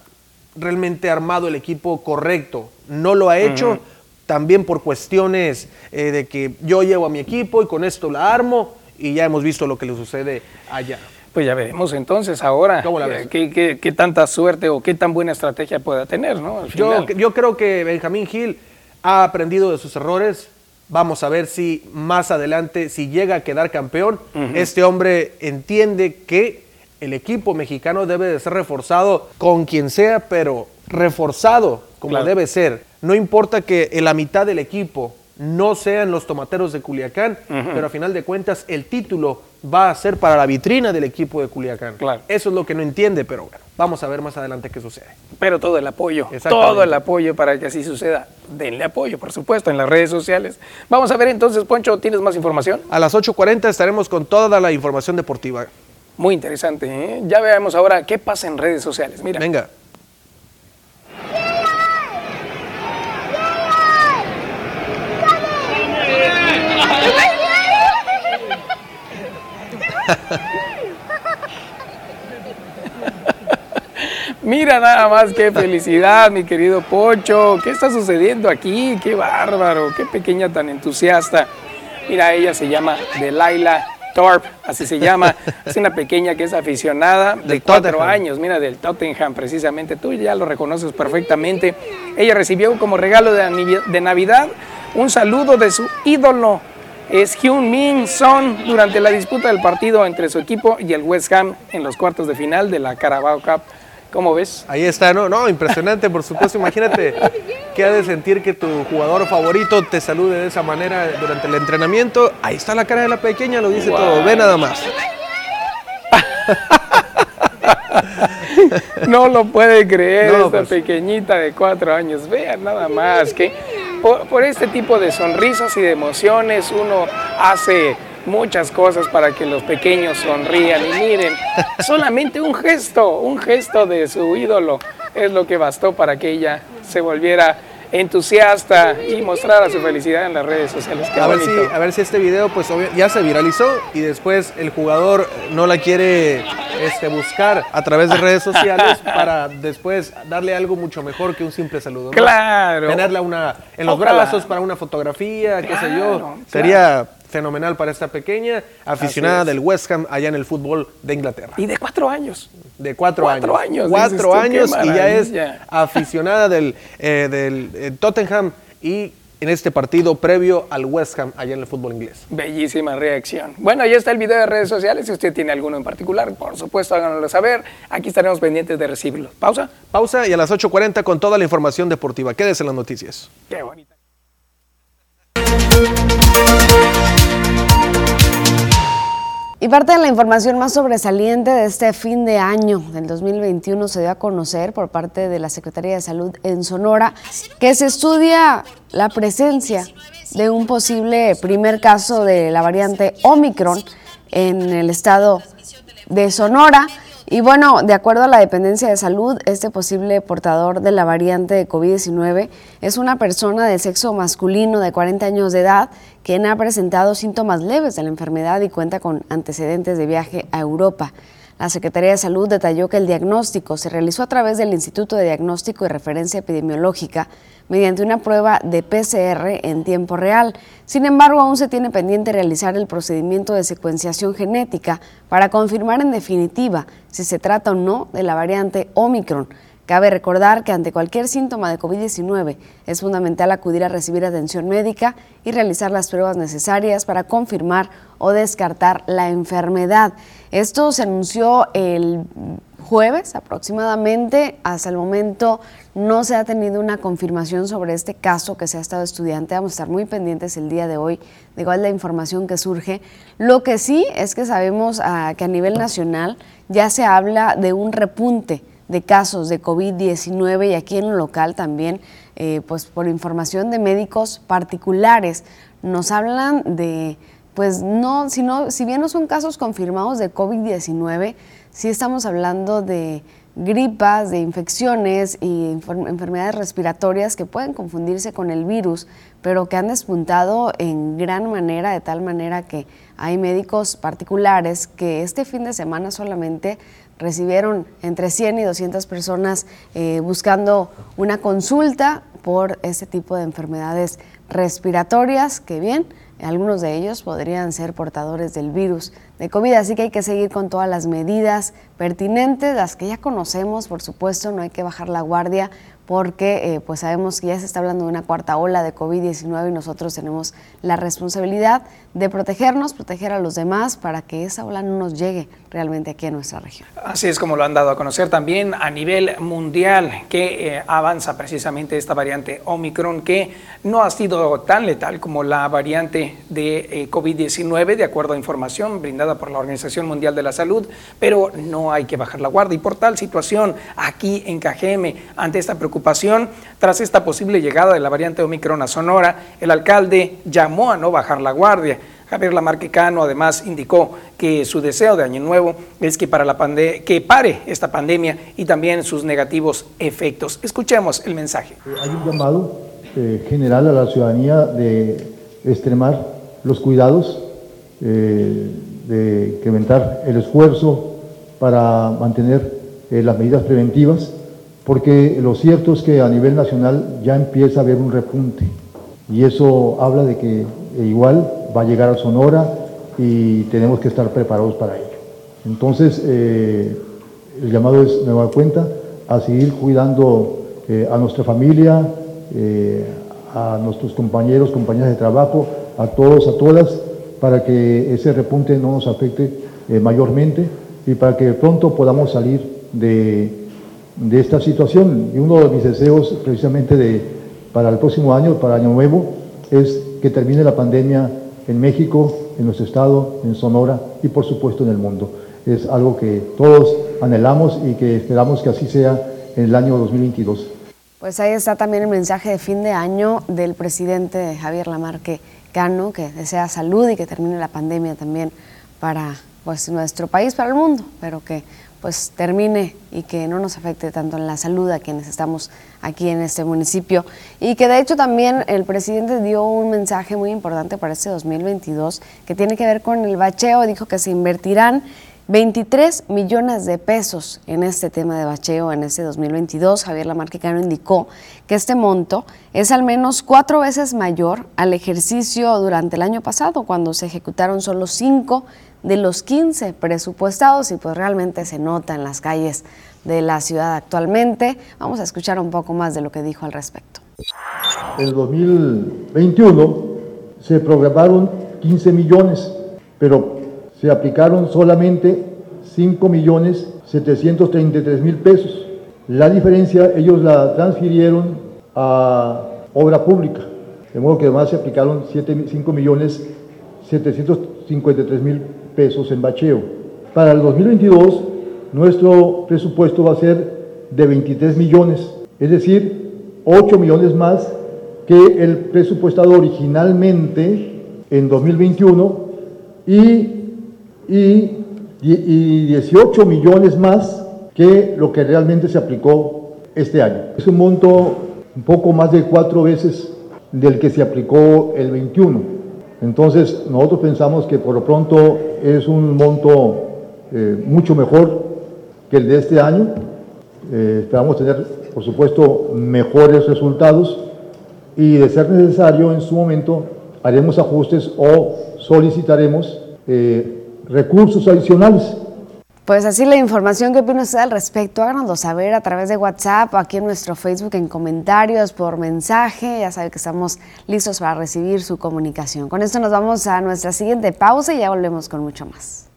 realmente armado el equipo correcto, no lo ha hecho. También por cuestiones eh, de que yo llevo a mi equipo y con esto la armo y ya hemos visto lo que le sucede allá. Pues ya veremos entonces ahora qué, qué, tanta suerte o qué tan buena estrategia pueda tener, ¿no? yo, yo creo que Benjamín Gil ha aprendido de sus errores, Vamos a ver si más adelante, si llega a quedar campeón, este hombre entiende que el equipo mexicano debe de ser reforzado con quien sea, pero reforzado como debe ser. No importa que en la mitad del equipo no sean los tomateros de Culiacán, pero a final de cuentas el título va a ser para la vitrina del equipo de Culiacán. Claro. Eso es lo que no entiende, pero bueno, vamos a ver más adelante qué sucede. Pero todo el apoyo, todo el apoyo para que así suceda. Denle apoyo, por supuesto, en las redes sociales. Vamos a ver entonces, Poncho, ¿tienes más información? A las 8.40 estaremos con toda la información deportiva. Muy interesante, ¿eh? Ya veamos ahora qué pasa en redes sociales. Mira. Venga. Mira nada más qué felicidad, mi querido Pocho. ¿Qué está sucediendo aquí? Qué bárbaro, qué pequeña tan entusiasta. Mira, ella se llama Delilah Thorpe, así se llama. Es una pequeña que es aficionada de cuatro años, mira, del Tottenham precisamente. Tú ya lo reconoces perfectamente. Ella recibió como regalo de Navidad un saludo de su ídolo, es Hyun Min Son durante la disputa del partido entre su equipo y el West Ham en los cuartos de final de la Carabao Cup. ¿Cómo ves? Ahí está, no, no, impresionante, por supuesto. Imagínate qué ha de sentir que tu jugador favorito te salude de esa manera durante el entrenamiento. Ahí está la cara de la pequeña, lo dice todo. Ve nada más. no lo puede creer esta pues. pequeñita de cuatro años. Vean nada más que por, este tipo de sonrisas y de emociones uno hace muchas cosas para que los pequeños sonrían y miren, solamente un gesto, un gesto de su ídolo es lo que bastó para que ella se volviera entusiasta y mostrara su felicidad en las redes sociales. a, ver si, a ver si este video pues ya se viralizó y después el jugador no la quiere este, buscar a través de redes sociales para después darle algo mucho mejor que un simple saludo. Claro. Tenerla una, en los brazos para una fotografía, qué sé yo. Sería fenomenal para esta pequeña aficionada del West Ham allá en el fútbol de Inglaterra. Y de cuatro años. De cuatro, cuatro años. Cuatro años y ya es aficionada del, eh, del eh, Tottenham y en este partido previo al West Ham allá en el fútbol inglés. Bellísima reacción. Bueno, ahí está el video de redes sociales. Si usted tiene alguno en particular, por supuesto, háganoslo saber. Aquí estaremos pendientes de recibirlo. Pausa. Pausa y a las 8.40 con toda la información deportiva. Quédese en las noticias. Qué bonita. Y parte de la información más sobresaliente de este fin de año del 2021 se dio a conocer por parte de la Secretaría de Salud en Sonora que se estudia la presencia de un posible primer caso de la variante Omicron en el estado de Sonora. Y bueno, de acuerdo a la dependencia de salud, este posible portador de la variante de COVID-19 es una persona de sexo masculino de 40 años de edad quien ha presentado síntomas leves de la enfermedad y cuenta con antecedentes de viaje a Europa. La Secretaría de Salud detalló que el diagnóstico se realizó a través del Instituto de Diagnóstico y Referencia Epidemiológica mediante una prueba de PCR en tiempo real. Sin embargo, aún se tiene pendiente realizar el procedimiento de secuenciación genética para confirmar en definitiva si se trata o no de la variante Omicron. Cabe recordar que ante cualquier síntoma de COVID-19 es fundamental acudir a recibir atención médica y realizar las pruebas necesarias para confirmar o descartar la enfermedad. Esto se anunció el jueves aproximadamente. Hasta el momento no se ha tenido una confirmación sobre este caso que se ha estado estudiando. Vamos a estar muy pendientes el día de hoy de cuál es la información que surge. Lo que sí es que sabemos ah, que a nivel nacional ya se habla de un repunte de casos de COVID-19 y aquí en lo local también, eh, pues por información de médicos particulares, nos hablan de, pues no, sino, si bien no son casos confirmados de COVID-19, sí estamos hablando de gripas, de infecciones y enfermedades respiratorias que pueden confundirse con el virus, pero que han despuntado en gran manera, de tal manera que hay médicos particulares que este fin de semana solamente recibieron entre 100 y 200 personas eh, buscando una consulta por este tipo de enfermedades respiratorias, que bien, algunos de ellos podrían ser portadores del virus de COVID, así que hay que seguir con todas las medidas pertinentes, las que ya conocemos, por supuesto, no hay que bajar la guardia porque eh, pues sabemos que ya se está hablando de una cuarta ola de COVID-19 y nosotros tenemos la responsabilidad de protegernos, proteger a los demás para que esa ola no nos llegue realmente aquí a nuestra región. Así es como lo han dado a conocer también a nivel mundial que eh, avanza precisamente esta variante Omicron que no ha sido tan letal como la variante de eh, COVID-19 de acuerdo a información brindada por la Organización Mundial de la Salud, pero no hay que bajar la guardia y por tal situación aquí en Cajeme ante esta preocupación tras esta posible llegada de la variante Omicron Sonora, el alcalde llamó a no bajar la guardia. Javier Lamarquecano además indicó que su deseo de año nuevo es que, para la que pare esta pandemia y también sus negativos efectos. Escuchemos el mensaje. Hay un llamado eh, general a la ciudadanía de extremar los cuidados, eh, de incrementar el esfuerzo para mantener eh, las medidas preventivas porque lo cierto es que a nivel nacional ya empieza a haber un repunte y eso habla de que igual va a llegar a Sonora y tenemos que estar preparados para ello. Entonces, eh, el llamado es, me doy cuenta, a seguir cuidando eh, a nuestra familia, eh, a nuestros compañeros, compañeras de trabajo, a todos, a todas, para que ese repunte no nos afecte mayormente y para que pronto podamos salir de de esta situación. Y uno de mis deseos precisamente de, para el próximo año, para Año Nuevo, es que termine la pandemia en México, en nuestro estado, en Sonora y por supuesto en el mundo. Es algo que todos anhelamos y que esperamos que así sea en el año 2022. Pues ahí está también el mensaje de fin de año del presidente Javier Lamarque Cano, que desea salud y que termine la pandemia también para pues nuestro país, para el mundo, pero que pues termine y que no nos afecte tanto en la salud a quienes estamos aquí en este municipio. Y que de hecho también el presidente dio un mensaje muy importante para este 2022 que tiene que ver con el bacheo. Dijo que se invertirán 23 millones de pesos en este tema de bacheo en este 2022. Javier Lamarquicano indicó que este monto es al menos cuatro veces mayor al ejercicio durante el año pasado, cuando se ejecutaron solo cinco de los 15 presupuestados y pues realmente se nota en las calles de la ciudad actualmente. Vamos a escuchar un poco más de lo que dijo al respecto. En 2021 se programaron 15 millones, pero se aplicaron solamente 5 millones 733 mil pesos. La diferencia ellos la transfirieron a obra pública, de modo que además se aplicaron 5 millones 753 mil pesos en bacheo. Para el 2022, nuestro presupuesto va a ser de 23 millones, es decir, 8 millones más que el presupuestado originalmente en 2021 y y, 18 millones más que lo que realmente se aplicó este año. Es un monto un poco más de cuatro veces del que se aplicó el 21. Entonces, nosotros pensamos que por lo pronto es un monto eh, mucho mejor que el de este año. Eh, esperamos tener, por supuesto, mejores resultados y de ser necesario en su momento haremos ajustes o solicitaremos eh, recursos adicionales. Pues así la información que opina usted al respecto, háganoslo saber a través de WhatsApp aquí en nuestro Facebook en comentarios, por mensaje, ya sabe que estamos listos para recibir su comunicación. Con esto nos vamos a nuestra siguiente pausa y ya volvemos con mucho más.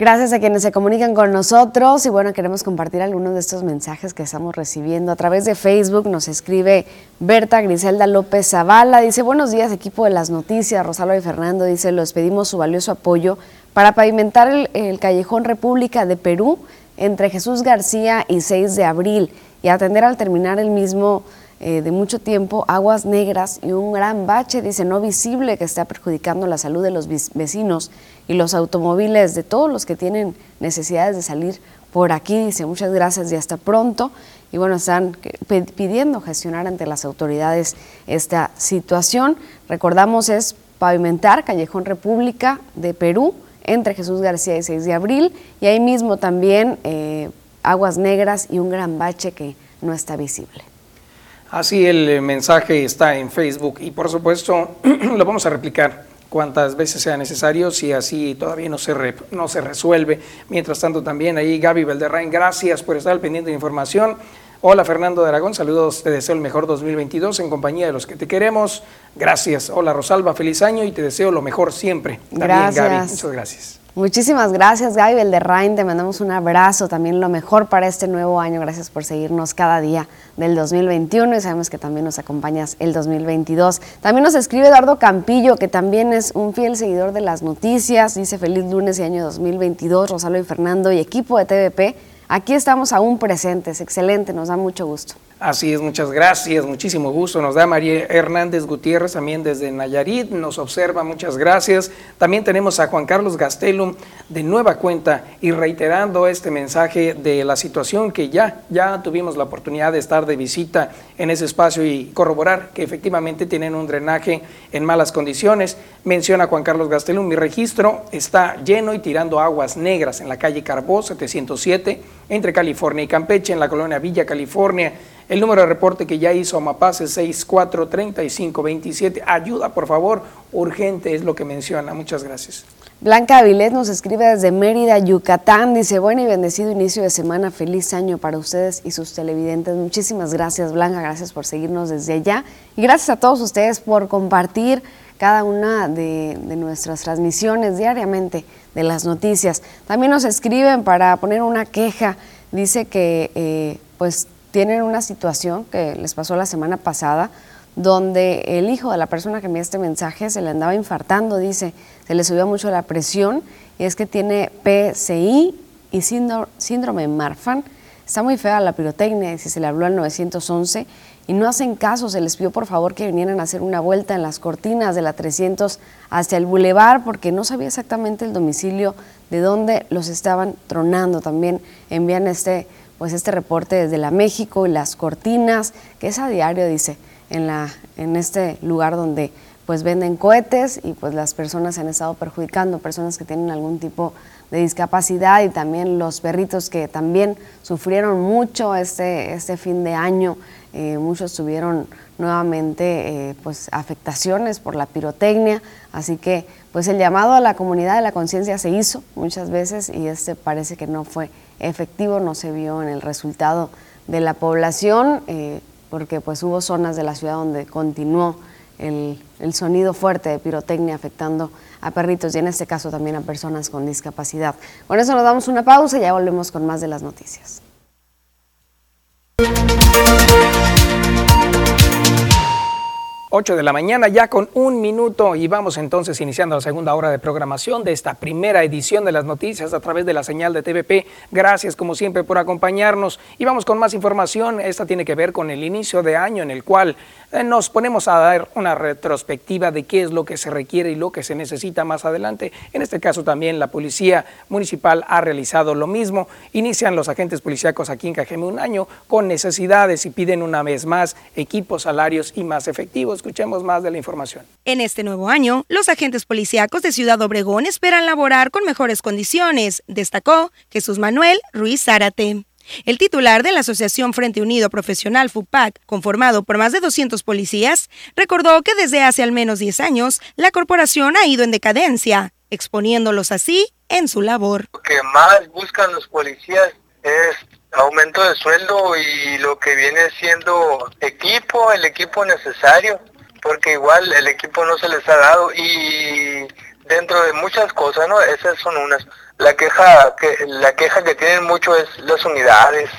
Gracias a quienes se comunican con nosotros. Y bueno, queremos compartir algunos de estos mensajes que estamos recibiendo a través de Facebook. Nos escribe Berta Griselda López Zavala, dice buenos días equipo de las noticias, Rosalba y Fernando, dice los pedimos su valioso apoyo para pavimentar el, el callejón República de Perú entre Jesús García y 6 de abril y atender al terminar el mismo eh, de mucho tiempo, aguas negras y un gran bache, dice, no visible que está perjudicando la salud de los vecinos y los automóviles de todos los que tienen necesidades de salir por aquí. Dice, muchas gracias y hasta pronto. Y bueno, están pidiendo gestionar ante las autoridades esta situación. Recordamos, es pavimentar Callejón República de Perú entre Jesús García y 6 de abril. Y ahí mismo también eh, aguas negras y un gran bache que no está visible. Así el eh, mensaje está en Facebook y por supuesto lo vamos a replicar cuantas veces sea necesario si así todavía no se, no se resuelve. Mientras tanto también ahí Gaby Valderrain, gracias por estar al pendiente de información. Hola Fernando de Aragón, saludos, te deseo el mejor 2022 en compañía de los que te queremos. Gracias. Hola Rosalba, feliz año y te deseo lo mejor siempre. También gracias. Gaby, muchas gracias. Muchísimas gracias, Gaby Belderrain. Te mandamos un abrazo, también lo mejor para este nuevo año. Gracias por seguirnos cada día del 2021 y sabemos que también nos acompañas el 2022. También nos escribe Eduardo Campillo, que también es un fiel seguidor de las noticias. Dice feliz lunes y año 2022, Rosalo y Fernando y equipo de TVP. Aquí estamos aún presentes. Excelente, nos da mucho gusto. Así es, muchas gracias, muchísimo gusto. Nos da María Hernández Gutiérrez también desde Nayarit, nos observa, muchas gracias. También tenemos a Juan Carlos Gastelum de nueva cuenta y reiterando este mensaje de la situación que ya, ya tuvimos la oportunidad de estar de visita en ese espacio y corroborar que efectivamente tienen un drenaje en malas condiciones. Menciona Juan Carlos Gastelum, mi registro está lleno y tirando aguas negras en la calle Carbó 707 entre California y Campeche, en la colonia Villa California. El número de reporte que ya hizo Amapaz es 643527. Ayuda, por favor, urgente es lo que menciona. Muchas gracias. Blanca Avilés nos escribe desde Mérida, Yucatán. Dice, buen y bendecido inicio de semana. Feliz año para ustedes y sus televidentes. Muchísimas gracias, Blanca. Gracias por seguirnos desde allá. Y gracias a todos ustedes por compartir cada una de, nuestras transmisiones diariamente de las noticias. También nos escriben para poner una queja. Dice que eh, pues tienen una situación que les pasó la semana pasada, donde el hijo de la persona que envió este mensaje se le andaba infartando, dice, se le subió mucho la presión y es que tiene PCI y síndrome Marfan. Está muy fea la pirotecnia, si se le habló al 911 y no hacen caso. Se les pidió por favor que vinieran a hacer una vuelta en las cortinas de la 300 hacia el bulevar porque no sabía exactamente el domicilio de dónde los estaban tronando. También envían este, pues este reporte desde la México y las cortinas, que es a diario, dice, en, la, en este lugar donde pues venden cohetes y pues las personas se han estado perjudicando, personas que tienen algún tipo de discapacidad y también los perritos que también sufrieron mucho este, este fin de año. Eh, muchos tuvieron nuevamente eh, pues afectaciones por la pirotecnia, así que pues el llamado a la comunidad de la conciencia se hizo muchas veces y este parece que no fue efectivo, no se vio en el resultado de la población, eh, porque pues hubo zonas de la ciudad donde continuó el, el sonido fuerte de pirotecnia afectando a perritos y en este caso también a personas con discapacidad. Con eso nos damos una pausa y ya volvemos con más de las noticias. 8 de la mañana ya con un minuto y vamos entonces iniciando la segunda hora de programación de esta primera edición de las noticias a través de la señal de TVP. Gracias como siempre por acompañarnos y vamos con más información. Esta tiene que ver con el inicio de año en el cual eh, nos ponemos a dar una retrospectiva de qué es lo que se requiere y lo que se necesita más adelante. En este caso también la Policía Municipal ha realizado lo mismo. Inician los agentes policíacos aquí en Cajeme un año con necesidades y piden una vez más equipos, salarios y más efectivos. Escuchemos más de la información. En este nuevo año, los agentes policíacos de Ciudad Obregón esperan laborar con mejores condiciones, destacó Jesús Manuel Ruiz Zárate. El titular de la Asociación Frente Unido Profesional FUPAC, conformado por más de 200 policías, recordó que desde hace al menos 10 años la corporación ha ido en decadencia, exponiéndolos así en su labor. Lo que más buscan los policías es aumento de sueldo y lo que viene siendo equipo, el equipo necesario porque igual el equipo no se les ha dado y dentro de muchas cosas, ¿no? Esas son unas. La queja que la queja que tienen mucho es las unidades,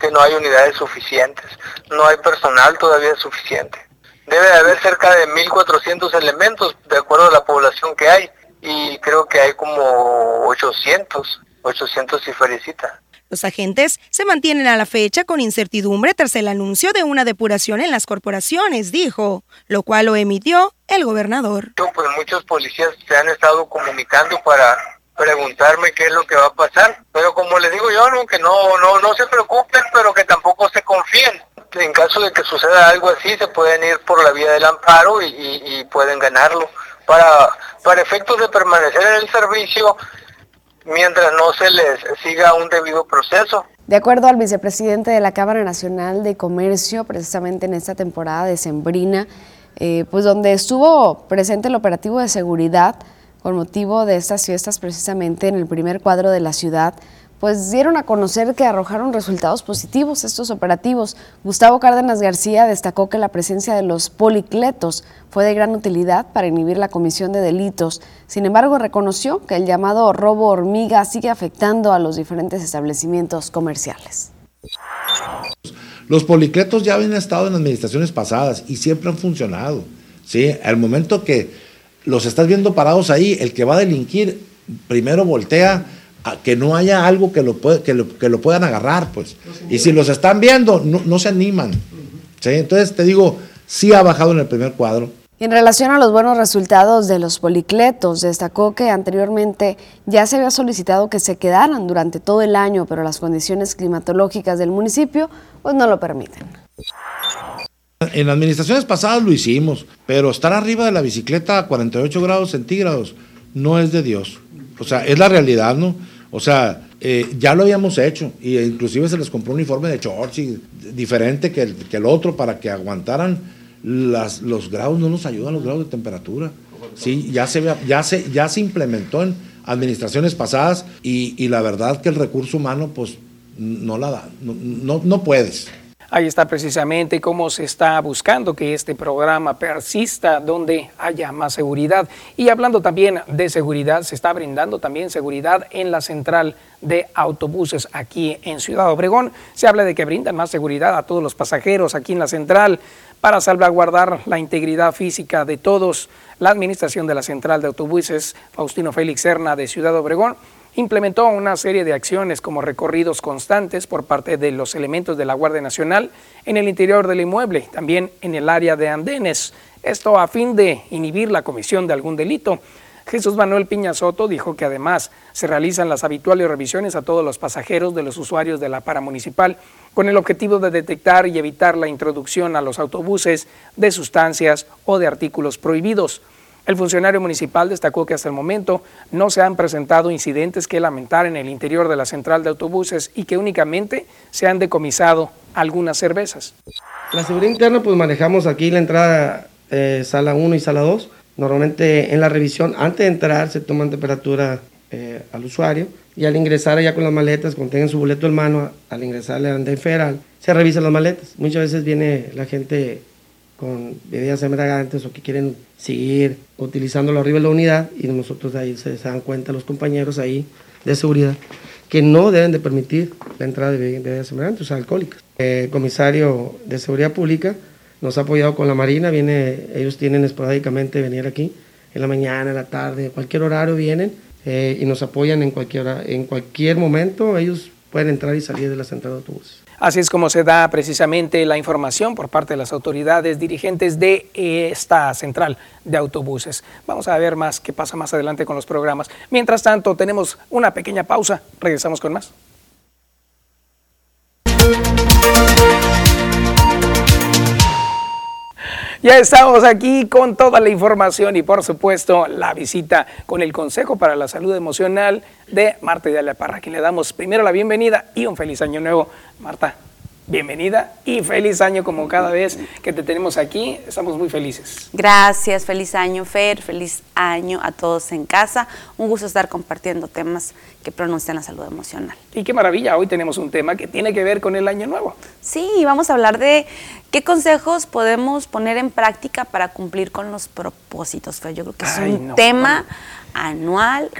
que no hay unidades suficientes, no hay personal todavía suficiente. Debe de haber cerca de 1400 elementos de acuerdo a la población que hay y creo que hay como 800, 800 y felicita. Los agentes se mantienen a la fecha con incertidumbre tras el anuncio de una depuración en las corporaciones, dijo, lo cual lo emitió el gobernador. Pues muchos policías se han estado comunicando para preguntarme qué es lo que va a pasar, pero como les digo yo, no, que no, no, no se preocupen, pero que tampoco se confíen. En caso de que suceda algo así, se pueden ir por la vía del amparo y, y pueden ganarlo. Para, para efectos de permanecer en el servicio, mientras no se les siga un debido proceso. De acuerdo al vicepresidente de la Cámara Nacional de Comercio, precisamente en esta temporada de Sembrina, eh, pues donde estuvo presente el operativo de seguridad con motivo de estas fiestas precisamente en el primer cuadro de la ciudad, pues dieron a conocer que arrojaron resultados positivos estos operativos. Gustavo Cárdenas García destacó que la presencia de los policletos fue de gran utilidad para inhibir la comisión de delitos. Sin embargo, reconoció que el llamado robo hormiga sigue afectando a los diferentes establecimientos comerciales. Los policletos ya habían estado en administraciones pasadas y siempre han funcionado. ¿sí? Al momento que los estás viendo parados ahí, el que va a delinquir primero voltea que no haya algo que lo, que lo, puedan agarrar, pues. y si los están viendo, no, se animan. Entonces, te digo, sí ha bajado en el primer cuadro. En relación a los buenos resultados de los policletos, destacó que anteriormente ya se había solicitado que se quedaran durante todo el año, pero las condiciones climatológicas del municipio pues no lo permiten. En administraciones pasadas lo hicimos, pero estar arriba de la bicicleta a 48 grados centígrados no es de Dios. O sea, es la realidad, ¿no? O sea, eh, ya lo habíamos hecho, y inclusive se les compró un uniforme de shorts diferente que el, que el otro para que aguantaran las, los grados, no nos ayudan los grados de temperatura. Sí, ya se, ya se, ya se implementó en administraciones pasadas y, y la verdad que el recurso humano pues no la da, no, no, no puedes. Ahí está precisamente cómo se está buscando que este programa persista donde haya más seguridad. Y hablando también de seguridad, se está brindando también seguridad en la central de autobuses aquí en Ciudad Obregón. Se habla de que brindan más seguridad a todos los pasajeros aquí en la central para salvaguardar la integridad física de todos. La administración de la central de autobuses, Faustino Félix Serna de Ciudad Obregón, implementó una serie de acciones como recorridos constantes por parte de los elementos de la Guardia Nacional en el interior del inmueble, también en el área de andenes, esto a fin de inhibir la comisión de algún delito. Jesús Manuel Piña Soto dijo que además se realizan las habituales revisiones a todos los pasajeros de los usuarios de la paramunicipal con el objetivo de detectar y evitar la introducción a los autobuses de sustancias o de artículos prohibidos. El funcionario municipal destacó que hasta el momento no se han presentado incidentes que lamentar en el interior de la central de autobuses y que únicamente se han decomisado algunas cervezas. La seguridad interna pues manejamos aquí la entrada eh, sala 1 y sala 2. Normalmente en la revisión antes de entrar se toman temperatura eh, al usuario y al ingresar allá con las maletas, cuando tengan su boleto en mano, al ingresar al andén federal, se revisan las maletas. Muchas veces viene la gente con bebidas embriagantes o que quieren seguir utilizándolo arriba de la unidad y nosotros ahí se, dan cuenta los compañeros ahí de seguridad que no deben de permitir la entrada de bebidas embriagantes, o alcohólicas. El comisario de Seguridad Pública nos ha apoyado con la Marina, viene, ellos tienen esporádicamente venir aquí en la mañana, en la tarde, cualquier horario vienen eh, y nos apoyan en cualquier, en cualquier momento, ellos pueden entrar y salir de la central de autobuses. Así es como se da precisamente la información por parte de las autoridades dirigentes de esta central de autobuses. Vamos a ver más qué pasa más adelante con los programas. Mientras tanto, tenemos una pequeña pausa. Regresamos con más. Ya estamos aquí con toda la información y por supuesto la visita con el Consejo para la Salud Emocional de Marta la Parra, quien le damos primero la bienvenida y un feliz año nuevo. Marta, bienvenida y feliz año como cada vez que te tenemos aquí. Estamos muy felices. Gracias, feliz año Fer, feliz año a todos en casa. Un gusto estar compartiendo temas que pronuncian la salud emocional. Y qué maravilla, hoy tenemos un tema que tiene que ver con el año nuevo. Sí, vamos a hablar de qué consejos podemos poner en práctica para cumplir con los propósitos. Fer, yo creo que es un tema... anual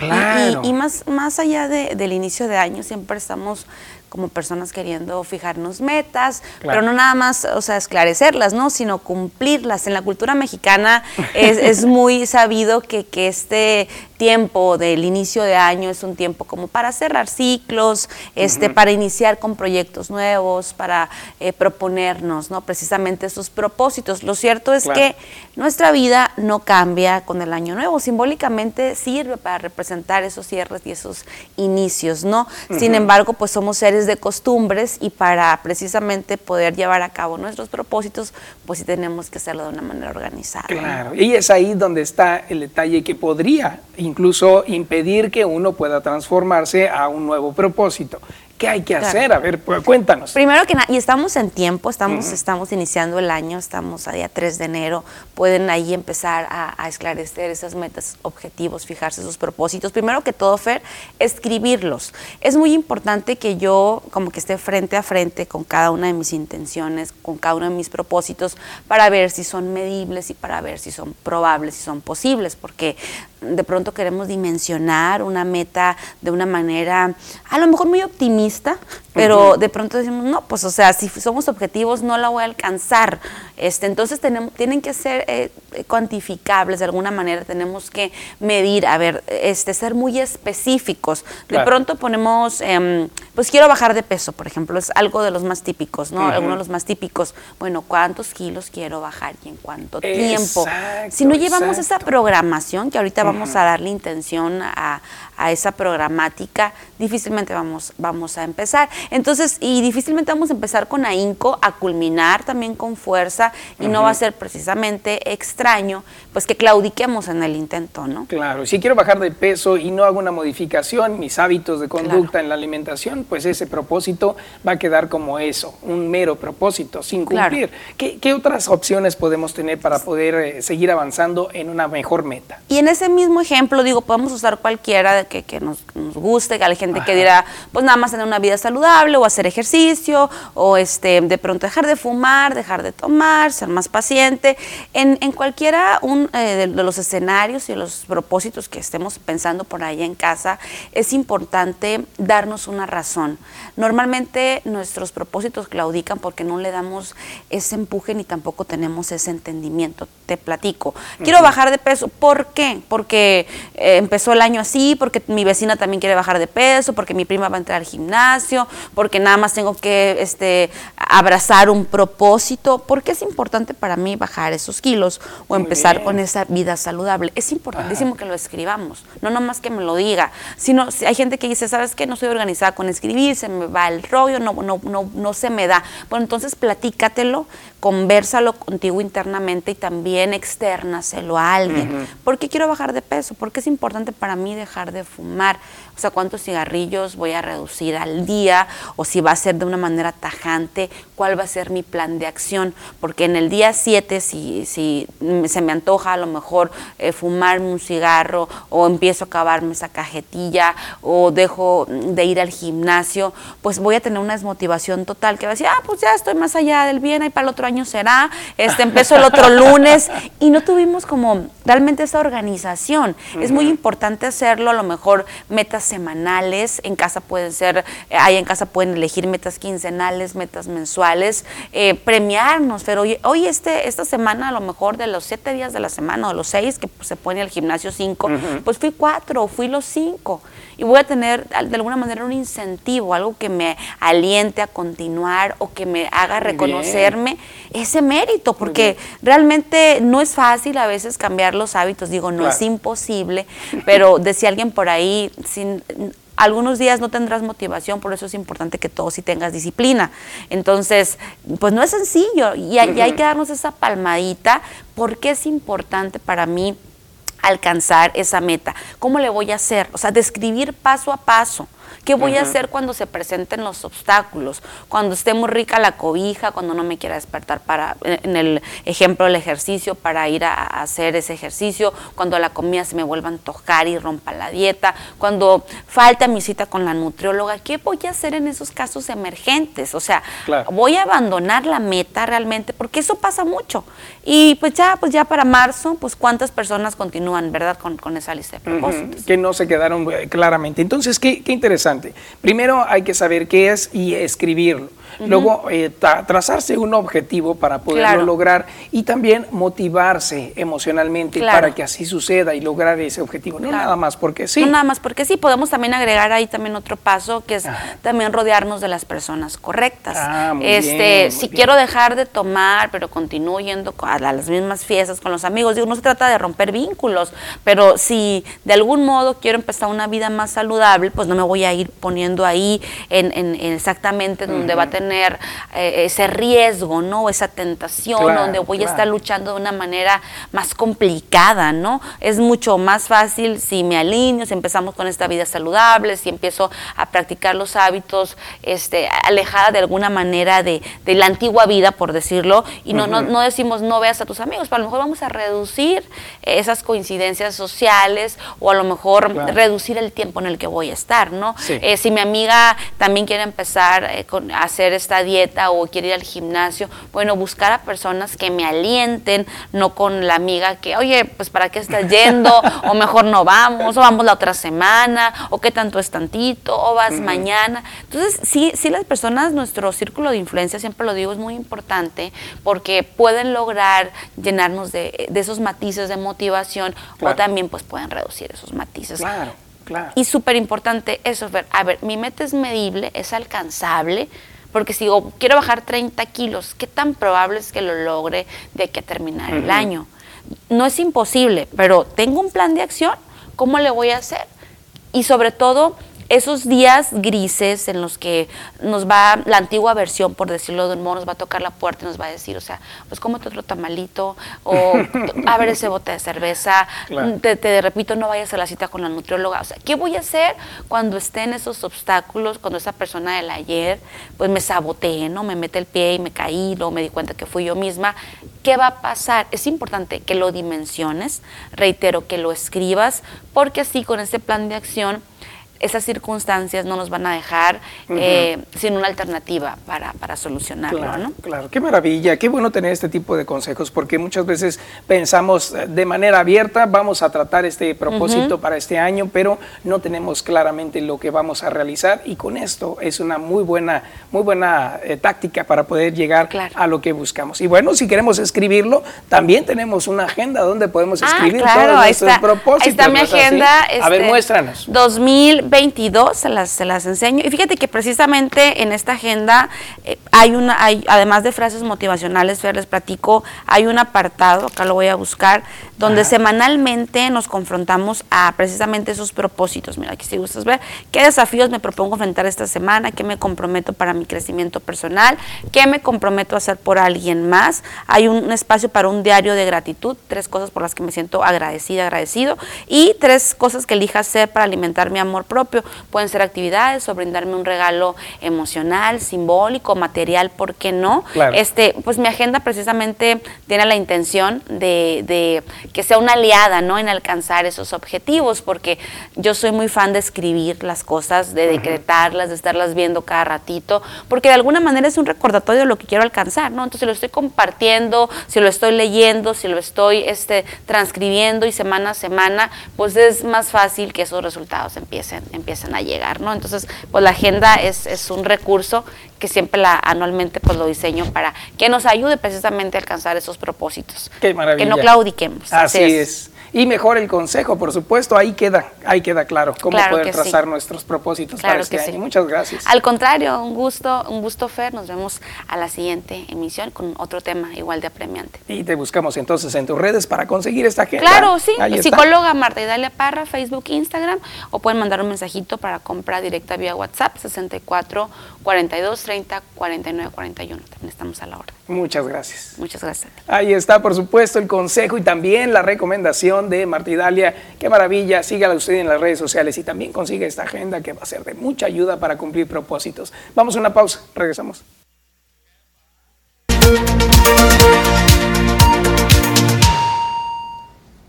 y, más, más allá del inicio de año siempre estamos como personas queriendo fijarnos metas, pero no nada más, o sea, esclarecerlas, ¿no? Sino cumplirlas. En la cultura mexicana es, es muy sabido que, que, este tiempo del inicio de año es un tiempo como para cerrar ciclos, este, para iniciar con proyectos nuevos, para eh, proponernos, ¿no? Precisamente esos propósitos. Lo cierto es que nuestra vida no cambia con el año nuevo. Simbólicamente sirve para representar esos cierres y esos inicios, ¿no? Sin embargo, pues somos seres de costumbres y para precisamente poder llevar a cabo nuestros propósitos, pues sí tenemos que hacerlo de una manera organizada. Claro, y es ahí donde está el detalle que podría incluso impedir que uno pueda transformarse a un nuevo propósito. ¿Qué hay que hacer? A ver, pues, cuéntanos. Primero que nada, y estamos en tiempo, estamos, estamos iniciando el año, estamos a día 3 de enero, pueden ahí empezar a, esclarecer esas metas, objetivos, fijarse sus propósitos. Primero que todo, Fer, escribirlos. Es muy importante que yo como que esté frente a frente con cada una de mis intenciones, con cada uno de mis propósitos, para ver si son medibles y para ver si son probables, si son posibles, porque de pronto queremos dimensionar una meta de una manera a lo mejor muy optimista, pero de pronto decimos, no, pues o sea, si somos objetivos no la voy a alcanzar. Este, entonces tenemos, tienen que ser eh, cuantificables de alguna manera, tenemos que medir, a ver, este, ser muy específicos. De pronto ponemos, em, pues quiero bajar de peso, por ejemplo, es algo de los más típicos, ¿no? Uno de los más típicos, bueno, ¿cuántos kilos quiero bajar y en cuánto tiempo? Si no llevamos esa programación, que ahorita vamos a darle intención a, a esa programática, difícilmente vamos, vamos a empezar. Entonces, y difícilmente vamos a empezar con ahínco, a culminar también con fuerza, y no va a ser precisamente extraño, pues que claudiquemos en el intento, ¿no? Claro, si quiero bajar de peso y no hago una modificación, mis hábitos de conducta en la alimentación, pues ese propósito va a quedar como eso, un mero propósito, sin cumplir. ¿Qué, otras opciones podemos tener para poder eh, seguir avanzando en una mejor meta? Y en ese mismo ejemplo, digo, podemos usar cualquiera que, que nos, guste, que hay gente que dirá, pues nada más tener una vida saludable o hacer ejercicio o este, de pronto dejar de fumar, dejar de tomar, ser más paciente. En, en cualquiera un, eh, de, los escenarios y los propósitos que estemos pensando por ahí en casa, es importante darnos una razón. Normalmente nuestros propósitos claudican porque no le damos ese empuje ni tampoco tenemos ese entendimiento. Te platico. Quiero bajar de peso. ¿Por qué? ¿Por porque eh, empezó el año así, porque mi vecina también quiere bajar de peso, porque mi prima va a entrar al gimnasio, porque nada más tengo que este, abrazar un propósito. ¿Por qué es importante para mí bajar esos kilos o empezar con esa vida saludable? Es importantísimo que lo escribamos, no nomás que me lo diga, sino si hay gente que dice, ¿sabes qué? No estoy organizada con escribir, se me va el rollo, no, no, no, no se me da. Bueno, entonces platícatelo, conversalo contigo internamente y también externaselo a alguien. ¿Por qué quiero bajar de peso? Porque es importante para mí dejar de fumar. Sea, cuántos cigarrillos voy a reducir al día o si va a ser de una manera tajante, cuál va a ser mi plan de acción. Porque en el día 7, si, si se me antoja a lo mejor eh, fumarme un cigarro o empiezo a acabarme esa cajetilla o dejo de ir al gimnasio, pues voy a tener una desmotivación total que va a decir, ah, pues ya estoy más allá del bien, ahí para el otro año será, este empezó el otro lunes y no tuvimos como realmente esa organización. Es muy importante hacerlo, a lo mejor metas semanales, en casa pueden ser, eh, ahí en casa pueden elegir metas quincenales, metas mensuales, eh, premiarnos, pero hoy, este, esta semana a lo mejor de los siete días de la semana o los seis que se pone al gimnasio cinco, pues fui cuatro, fui los cinco y voy a tener de alguna manera un incentivo, algo que me aliente a continuar o que me haga reconocerme ese mérito, porque realmente no es fácil a veces cambiar los hábitos, digo, no es imposible, pero decía alguien por ahí, sin, algunos días no tendrás motivación, por eso es importante que todos sí tengas disciplina. Entonces, pues no es sencillo y, y hay que darnos esa palmadita porque es importante para mí alcanzar esa meta. ¿Cómo le voy a hacer? O sea, describir paso a paso. ¿Qué voy a hacer cuando se presenten los obstáculos? Cuando esté muy rica la cobija, cuando no me quiera despertar para, en el ejemplo del ejercicio, para ir a, hacer ese ejercicio, cuando la comida se me vuelva a antojar y rompa la dieta, cuando falta mi cita con la nutrióloga, ¿qué voy a hacer en esos casos emergentes? O sea, voy a abandonar la meta realmente, porque eso pasa mucho. Y pues ya, pues ya para marzo, pues cuántas personas continúan, ¿verdad? Con, con esa lista de propósitos. Que no se quedaron eh, claramente. Entonces, qué, qué interesante Primero hay que saber qué es y escribirlo. Luego, eh, trazarse un objetivo para poderlo lograr y también motivarse emocionalmente para que así suceda y lograr ese objetivo. No nada más porque sí. No nada más porque sí. Podemos también agregar ahí también otro paso que es también rodearnos de las personas correctas. Ah, este, si quiero dejar de tomar, pero continúo yendo a las mismas fiestas con los amigos, digo, no se trata de romper vínculos, pero si de algún modo quiero empezar una vida más saludable, pues no me voy a ir poniendo ahí en, exactamente donde va a tener eh, ese riesgo, ¿no? Esa tentación donde voy a estar luchando de una manera más complicada, ¿no? Es mucho más fácil si me alineo, si empezamos con esta vida saludable, si empiezo a practicar los hábitos este, alejada de alguna manera de, la antigua vida, por decirlo, y no, no, decimos no veas a tus amigos, pero a lo mejor vamos a reducir esas coincidencias sociales o a lo mejor reducir el tiempo en el que voy a estar, ¿no? Eh, si mi amiga también quiere empezar eh, a hacer esta dieta o quiere ir al gimnasio, bueno, buscar a personas que me alienten, no con la amiga que, oye, pues para qué estás yendo, o mejor no vamos, o vamos la otra semana, o qué tanto es tantito, o vas mañana. Entonces, sí, sí las personas, nuestro círculo de influencia, siempre lo digo, es muy importante porque pueden lograr llenarnos de, esos matices de motivación o también pues pueden reducir esos matices. Claro. Claro. Y súper importante eso, ver, a ver, mi meta es medible, es alcanzable, porque si digo, quiero bajar 30 kilos, ¿qué tan probable es que lo logre de aquí a terminar el año? No es imposible, pero tengo un plan de acción, ¿cómo le voy a hacer? Y sobre todo, esos días grises en los que nos va la antigua versión, por decirlo de un modo, nos va a tocar la puerta y nos va a decir, o sea, pues cómete otro tamalito, o abre ese bote de cerveza, te, repito, no vayas a la cita con la nutrióloga. O sea, ¿qué voy a hacer cuando estén esos obstáculos, cuando esa persona del ayer, pues me saboteé, ¿no? Me mete el pie y me caí, luego me di cuenta que fui yo misma. ¿Qué va a pasar? Es importante que lo dimensiones, reitero, que lo escribas, porque así con este plan de acción esas circunstancias no nos van a dejar eh, sin una alternativa para, para solucionarlo. Claro, ¿no? claro, qué maravilla, qué bueno tener este tipo de consejos, porque muchas veces pensamos eh, de manera abierta, vamos a tratar este propósito para este año, pero no tenemos claramente lo que vamos a realizar y con esto es una muy buena, muy buena eh, táctica para poder llegar claro. a lo que buscamos. Y bueno, si queremos escribirlo, también tenemos una agenda donde podemos ah, escribir ah, claro, todos está, propósitos. Ahí está mi agenda. Este, a ver, este, muéstranos. 2000 22 se las, se las enseño. Y fíjate que precisamente en esta agenda eh, hay una, hay, además de frases motivacionales, Fer, les platico, hay un apartado, acá lo voy a buscar, donde semanalmente nos confrontamos a precisamente esos propósitos. Mira, aquí si gustas ver qué desafíos me propongo enfrentar esta semana, qué me comprometo para mi crecimiento personal, qué me comprometo a hacer por alguien más. Hay un, un espacio para un diario de gratitud, tres cosas por las que me siento agradecida, agradecido, y tres cosas que elija hacer para alimentar mi amor propio. Pueden ser actividades o brindarme un regalo emocional, simbólico, material, ¿por qué no? Este, pues mi agenda precisamente tiene la intención de, de, que sea una aliada, ¿no? En alcanzar esos objetivos, porque yo soy muy fan de escribir las cosas, de decretarlas, de estarlas viendo cada ratito, porque de alguna manera es un recordatorio de lo que quiero alcanzar, ¿no? Entonces lo estoy compartiendo, si lo estoy leyendo, si lo estoy este, transcribiendo y semana a semana, pues es más fácil que esos resultados empiecen, empiecen a llegar, ¿no? Entonces, pues la agenda es, es un recurso que siempre la, anualmente pues lo diseño para que nos ayude precisamente a alcanzar esos propósitos. Qué maravilla. Que no claudiquemos. Así, es y mejor el consejo, por supuesto, ahí queda, ahí queda claro cómo poder trazar nuestros propósitos para este año. Muchas gracias. Al contrario, un gusto, un gusto Fer, nos vemos a la siguiente emisión con otro tema igual de apremiante. Y te buscamos entonces en tus redes para conseguir esta agenda. Claro, sí, psicóloga Marta Idalia Parra, Facebook, Instagram, o pueden mandar un mensajito para compra directa vía WhatsApp 64 42 30 49 41. También estamos a la hora. Muchas gracias. Muchas gracias. Ahí está, por supuesto, el consejo y también la recomendación de Martidalia. Qué maravilla, sígala usted en las redes sociales y también consiga esta agenda que va a ser de mucha ayuda para cumplir propósitos. Vamos a una pausa, regresamos.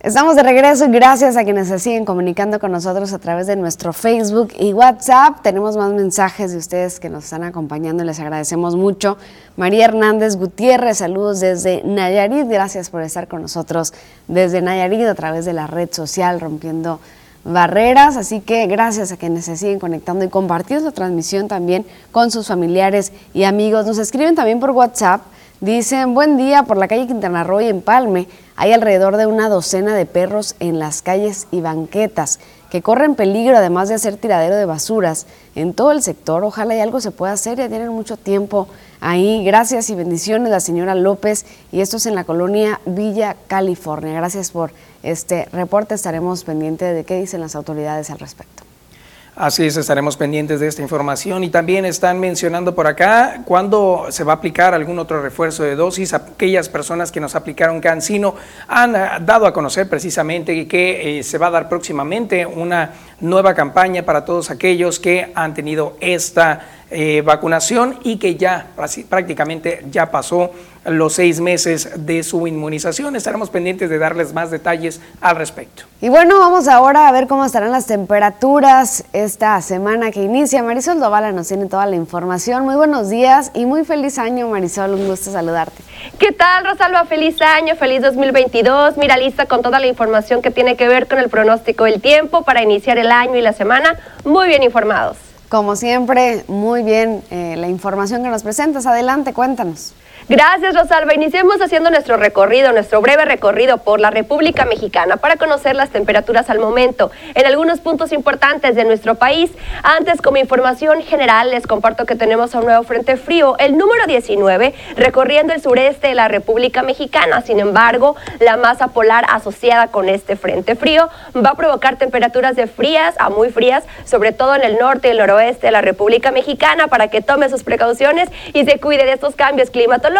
Estamos de regreso y gracias a quienes se siguen comunicando con nosotros a través de nuestro Facebook y WhatsApp. Tenemos más mensajes de ustedes que nos están acompañando les agradecemos mucho. María Hernández Gutiérrez, saludos desde Nayarit. Gracias por estar con nosotros desde Nayarit a través de la red social Rompiendo Barreras. Así que gracias a quienes se siguen conectando y compartiendo la transmisión también con sus familiares y amigos. Nos escriben también por WhatsApp. Dicen, buen día por la calle Quintana Roo y Empalme. Hay alrededor de una docena de perros en las calles y banquetas que corren peligro además de hacer tiradero de basuras en todo el sector. Ojalá y algo se pueda hacer, ya tienen mucho tiempo ahí. Gracias y bendiciones la señora López y esto es en la colonia Villa California. Gracias por este reporte, estaremos pendientes de qué dicen las autoridades al respecto. Así es, estaremos pendientes de esta información y también están mencionando por acá cuándo se va a aplicar algún otro refuerzo de dosis. Aquellas personas que nos aplicaron Cancino han eh, dado a conocer precisamente que eh, se va a dar próximamente una nueva campaña para todos aquellos que han tenido esta eh, vacunación y que ya prácticamente ya pasó los seis meses de su inmunización. Estaremos pendientes de darles más detalles al respecto. Y bueno, vamos ahora a ver cómo estarán las temperaturas esta semana que inicia. Marisol Dovala nos tiene toda la información. Muy buenos días y muy feliz año, Marisol. Un gusto saludarte. ¿Qué tal, Rosalba? Feliz año, feliz 2022. Mira, lista con toda la información que tiene que ver con el pronóstico del tiempo para iniciar el año y la semana muy bien informados. Como siempre, muy bien eh, la información que nos presentas. Adelante, cuéntanos. Gracias, Rosalba. Iniciemos haciendo nuestro recorrido, nuestro breve recorrido por la República Mexicana para conocer las temperaturas al momento en algunos puntos importantes de nuestro país. Antes, como información general, les comparto que tenemos a un nuevo frente frío, el número 19, recorriendo el sureste de la República Mexicana. Sin embargo, la masa polar asociada con este frente frío va a provocar temperaturas de frías a muy frías, sobre todo en el norte y el noroeste de la República Mexicana, para que tome sus precauciones y se cuide de estos cambios climatológicos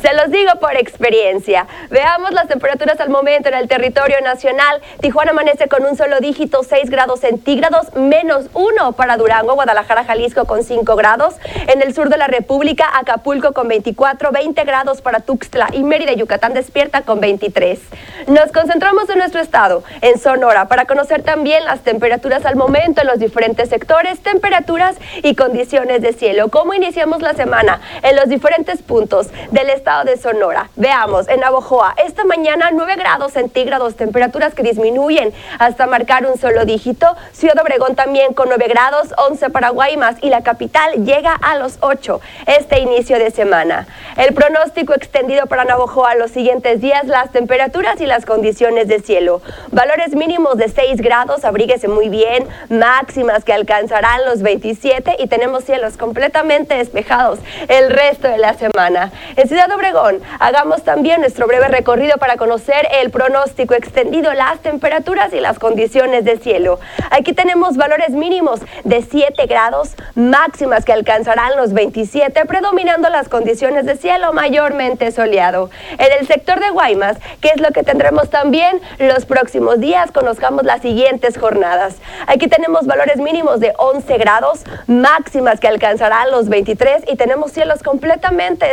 Se los digo por experiencia. Veamos las temperaturas al momento en el territorio nacional. Tijuana amanece con un solo dígito, 6 grados centígrados, menos 1 para Durango, Guadalajara, Jalisco con 5 grados. En el sur de la República, Acapulco con 24, 20 grados para Tuxtla y Mérida, Yucatán despierta con 23. Nos concentramos en nuestro estado, en Sonora, para conocer también las temperaturas al momento en los diferentes sectores, temperaturas y condiciones de cielo. ¿Cómo iniciamos la semana? En los diferentes puntos del estado de Sonora. Veamos, en Navojoa, esta mañana 9 grados centígrados, temperaturas que disminuyen hasta marcar un solo dígito. Ciudad Obregón también con 9 grados, 11 para Guaymas y la capital llega a los 8 este inicio de semana. El pronóstico extendido para Navojoa los siguientes días, las temperaturas y las condiciones de cielo. Valores mínimos de 6 grados, abríguese muy bien, máximas que alcanzarán los 27 y tenemos cielos completamente despejados el resto de la semana. En Ciudad Obregón, hagamos también nuestro breve recorrido para conocer el pronóstico extendido, las temperaturas y las condiciones de cielo. Aquí tenemos valores mínimos de 7 grados, máximas que alcanzarán los 27, predominando las condiciones de cielo mayormente soleado. En el sector de Guaymas, que es lo que tendremos también los próximos días, conozcamos las siguientes jornadas. Aquí tenemos valores mínimos de 11 grados, máximas que alcanzarán los 23 y tenemos cielos completamente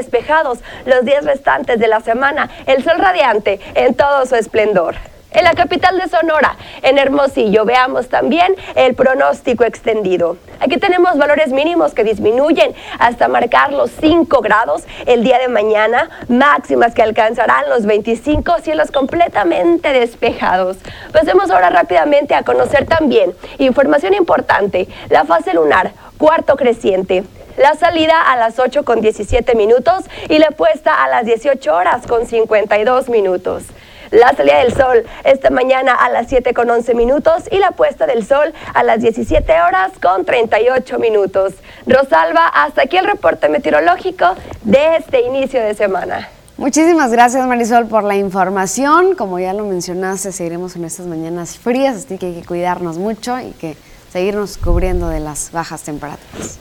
los días restantes de la semana. El sol radiante en todo su esplendor. En la capital de Sonora, en Hermosillo, veamos también el pronóstico extendido. Aquí tenemos valores mínimos que disminuyen hasta marcar los 5 grados el día de mañana, máximas que alcanzarán los 25, cielos completamente despejados. Pasemos ahora rápidamente a conocer también información importante, la fase lunar, cuarto creciente la salida a las 8 con 17 minutos y la puesta a las 18 horas con 52 minutos. La salida del sol esta mañana a las 7 con 11 minutos y la puesta del sol a las 17 horas con 38 minutos. Rosalba, hasta aquí el reporte meteorológico de este inicio de semana. Muchísimas gracias Marisol por la información. Como ya lo mencionaste, seguiremos en estas mañanas frías, así que hay que cuidarnos mucho y que seguirnos cubriendo de las bajas temperaturas.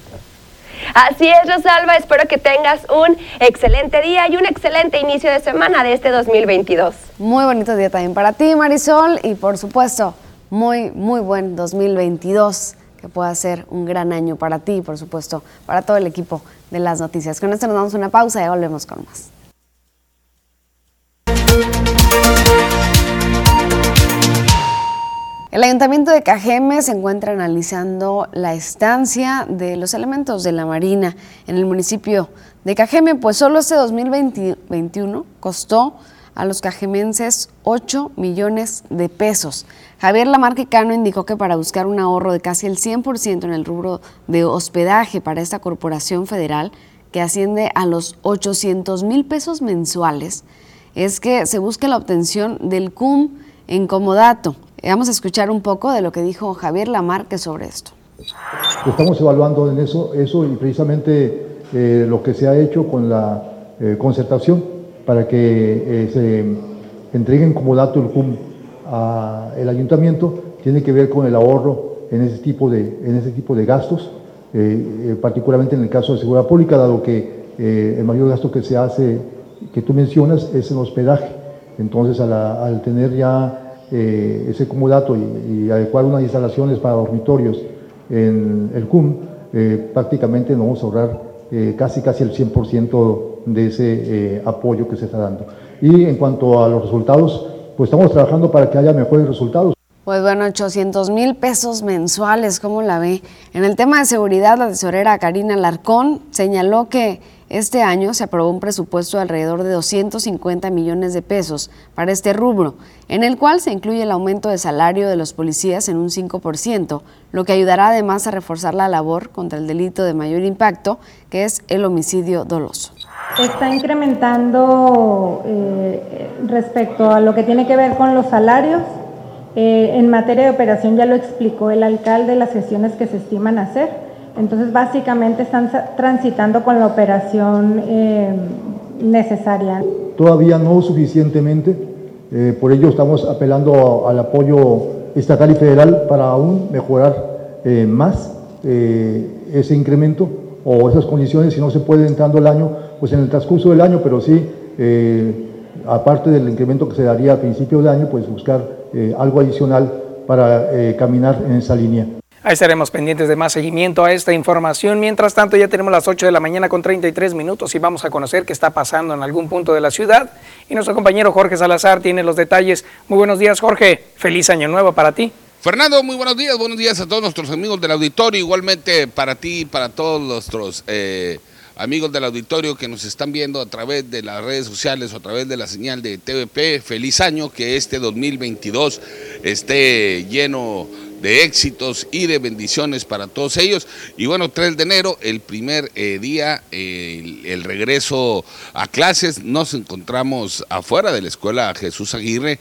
Así es, Rosalba, espero que tengas un excelente día y un excelente inicio de semana de este 2022. Muy bonito día también para ti, Marisol, y por supuesto, muy, muy buen 2022 que pueda ser un gran año para ti y por supuesto para todo el equipo de las noticias. Con esto nos damos una pausa y volvemos con más. El Ayuntamiento de Cajeme se encuentra analizando la estancia de los elementos de la Marina en el municipio de Cajeme, pues solo este 2021 costó a los cajemenses 8 millones de pesos. Javier Lamarquecano indicó que para buscar un ahorro de casi el 100% en el rubro de hospedaje para esta corporación federal, que asciende a los 800 mil pesos mensuales, es que se busque la obtención del CUM en comodato Vamos a escuchar un poco de lo que dijo Javier Lamarque sobre esto. Estamos evaluando en eso, eso y precisamente eh, lo que se ha hecho con la eh, concertación para que eh, se entreguen como dato el CUM al ayuntamiento tiene que ver con el ahorro en ese tipo de, en ese tipo de gastos, particularmente en el caso de seguridad pública, dado que el mayor gasto que se hace, que tú mencionas, es en hospedaje. Entonces, al tener ya eh, ese comodato y, y, adecuar unas instalaciones para dormitorios en el CUM, eh, prácticamente nos vamos a ahorrar eh, casi casi el 100% de ese apoyo que se está dando. Y en cuanto a los resultados, pues estamos trabajando para que haya mejores resultados. Pues bueno, 800 mil pesos mensuales, ¿cómo la ve? En el tema de seguridad, la tesorera Karina Larcón señaló que este año se aprobó un presupuesto de alrededor de 250 millones de pesos para este rubro, en el cual se incluye el aumento de salario de los policías en un 5%, lo que ayudará además a reforzar la labor contra el delito de mayor impacto, que es el homicidio doloso. Está incrementando eh, respecto a lo que tiene que ver con los salarios. Eh, en materia de operación ya lo explicó el alcalde, las sesiones que se estiman hacer entonces, básicamente están transitando con la operación eh, necesaria. Todavía no suficientemente, eh, por ello estamos apelando al apoyo estatal y federal para aún mejorar eh, más ese incremento o esas condiciones, si no se puede entrando el año, pues en el transcurso del año, pero sí, aparte del incremento que se daría a principio de año, pues buscar algo adicional para caminar en esa línea. Ahí estaremos pendientes de más seguimiento a esta información. Mientras tanto, ya tenemos las 8 de la mañana con 33 minutos y vamos a conocer qué está pasando en algún punto de la ciudad. Y nuestro compañero Jorge Salazar tiene los detalles. Muy buenos días, Jorge. Feliz año nuevo para ti. Fernando, muy buenos días. Buenos días a todos nuestros amigos del auditorio. Igualmente para ti para todos nuestros eh, amigos del auditorio que nos están viendo a través de las redes sociales o a través de la señal de TVP. Feliz año, que este 2022 esté lleno de éxitos y de bendiciones para todos ellos. Y bueno, 3 de enero, el primer eh, día, el, regreso a clases, nos encontramos afuera de la escuela Jesús Aguirre,